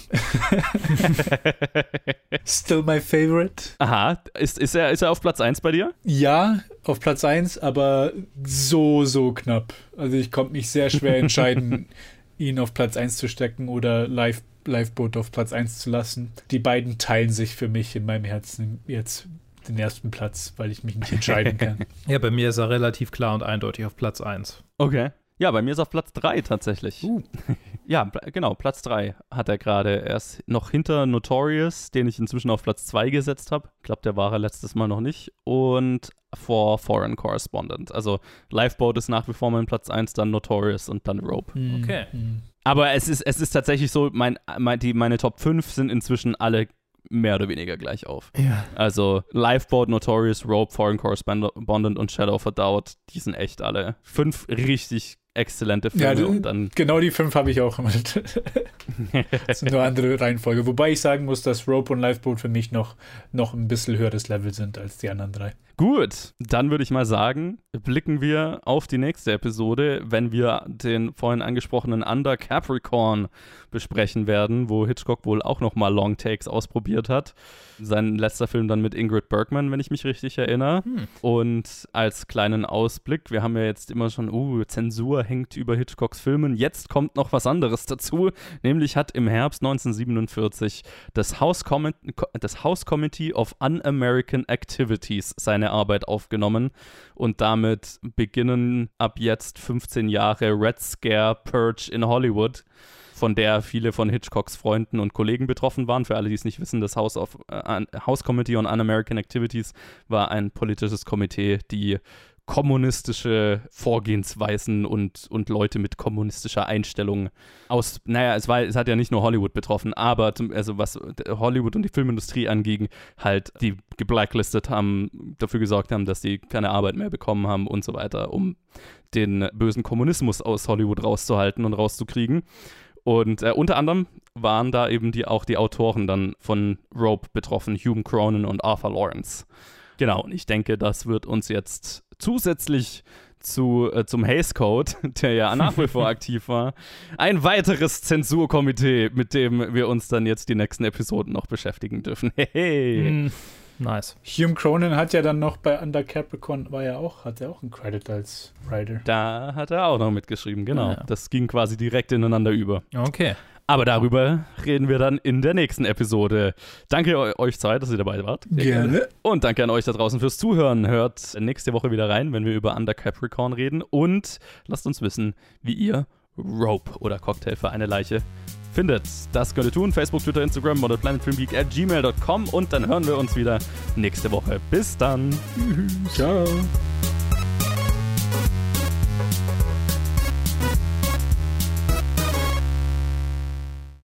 Still my favorite. Aha, ist, ist, er, ist er auf Platz 1 bei dir? Ja, auf Platz 1, aber so, so knapp. Also ich konnte mich sehr schwer entscheiden, ihn auf Platz 1 zu stecken oder Live, Liveboat auf Platz 1 zu lassen. Die beiden teilen sich für mich in meinem Herzen jetzt den ersten Platz, weil ich mich nicht entscheiden kann. Ja, bei mir ist er relativ klar und eindeutig auf Platz 1. Okay. Ja, bei mir ist er auf Platz 3 tatsächlich. Uh. Ja, genau, Platz 3 hat er gerade. Er ist noch hinter Notorious, den ich inzwischen auf Platz 2 gesetzt habe. Ich glaube, der war er letztes Mal noch nicht. Und vor Foreign Correspondent. Also Lifeboat ist nach wie vor mein Platz 1, dann Notorious und dann Rope. Okay. Mhm. Aber es ist, es ist tatsächlich so, mein, mein, die, meine Top 5 sind inzwischen alle mehr oder weniger gleich auf. Ja. Also Lifeboat, Notorious, Rope, Foreign Correspondent und Shadow of a Doubt, die sind echt alle fünf richtig exzellente Filme. Ja, und dann genau die fünf habe ich auch. das sind nur andere Reihenfolge. Wobei ich sagen muss, dass Rope und Lifeboat für mich noch, noch ein bisschen höheres Level sind als die anderen drei. Gut, dann würde ich mal sagen, blicken wir auf die nächste Episode, wenn wir den vorhin angesprochenen Under Capricorn besprechen werden, wo Hitchcock wohl auch nochmal Long Takes ausprobiert hat. Sein letzter Film dann mit Ingrid Bergman, wenn ich mich richtig erinnere. Hm. Und als kleinen Ausblick, wir haben ja jetzt immer schon, uh, Zensur hängt über Hitchcocks Filmen. Jetzt kommt noch was anderes dazu, nämlich hat im Herbst 1947 das House, Com das House Committee of Un-American Activities seine Arbeit aufgenommen und damit beginnen ab jetzt 15 Jahre Red Scare Purge in Hollywood von der viele von Hitchcocks Freunden und Kollegen betroffen waren. Für alle, die es nicht wissen, das House, of, äh, House Committee on Un-American Activities war ein politisches Komitee, die kommunistische Vorgehensweisen und, und Leute mit kommunistischer Einstellung aus, naja, es, war, es hat ja nicht nur Hollywood betroffen, aber zum, also was Hollywood und die Filmindustrie anging, halt die geblacklistet haben, dafür gesorgt haben, dass die keine Arbeit mehr bekommen haben und so weiter, um den bösen Kommunismus aus Hollywood rauszuhalten und rauszukriegen. Und äh, unter anderem waren da eben die, auch die Autoren dann von Rope betroffen, Hume Cronin und Arthur Lawrence. Genau, und ich denke, das wird uns jetzt zusätzlich zu, äh, zum Haze Code, der ja nach wie vor aktiv war, ein weiteres Zensurkomitee, mit dem wir uns dann jetzt die nächsten Episoden noch beschäftigen dürfen. Hey. Mm, nice. Hume Cronin hat ja dann noch bei Under Capricorn, war ja auch, hat er auch einen Credit als Writer. Da hat er auch noch mitgeschrieben, genau. Ja. Das ging quasi direkt ineinander über. Okay. Aber darüber reden wir dann in der nächsten Episode. Danke eu- euch zwei, dass ihr dabei wart. Gerne. Und danke an euch da draußen fürs Zuhören. Hört nächste Woche wieder rein, wenn wir über Under Capricorn reden. Und lasst uns wissen, wie ihr Rope oder Cocktail für eine Leiche findet. Das könnt ihr tun. Facebook, Twitter, Instagram oder planetfilmgeek at gmail.com. Und dann hören wir uns wieder nächste Woche. Bis dann. Ciao.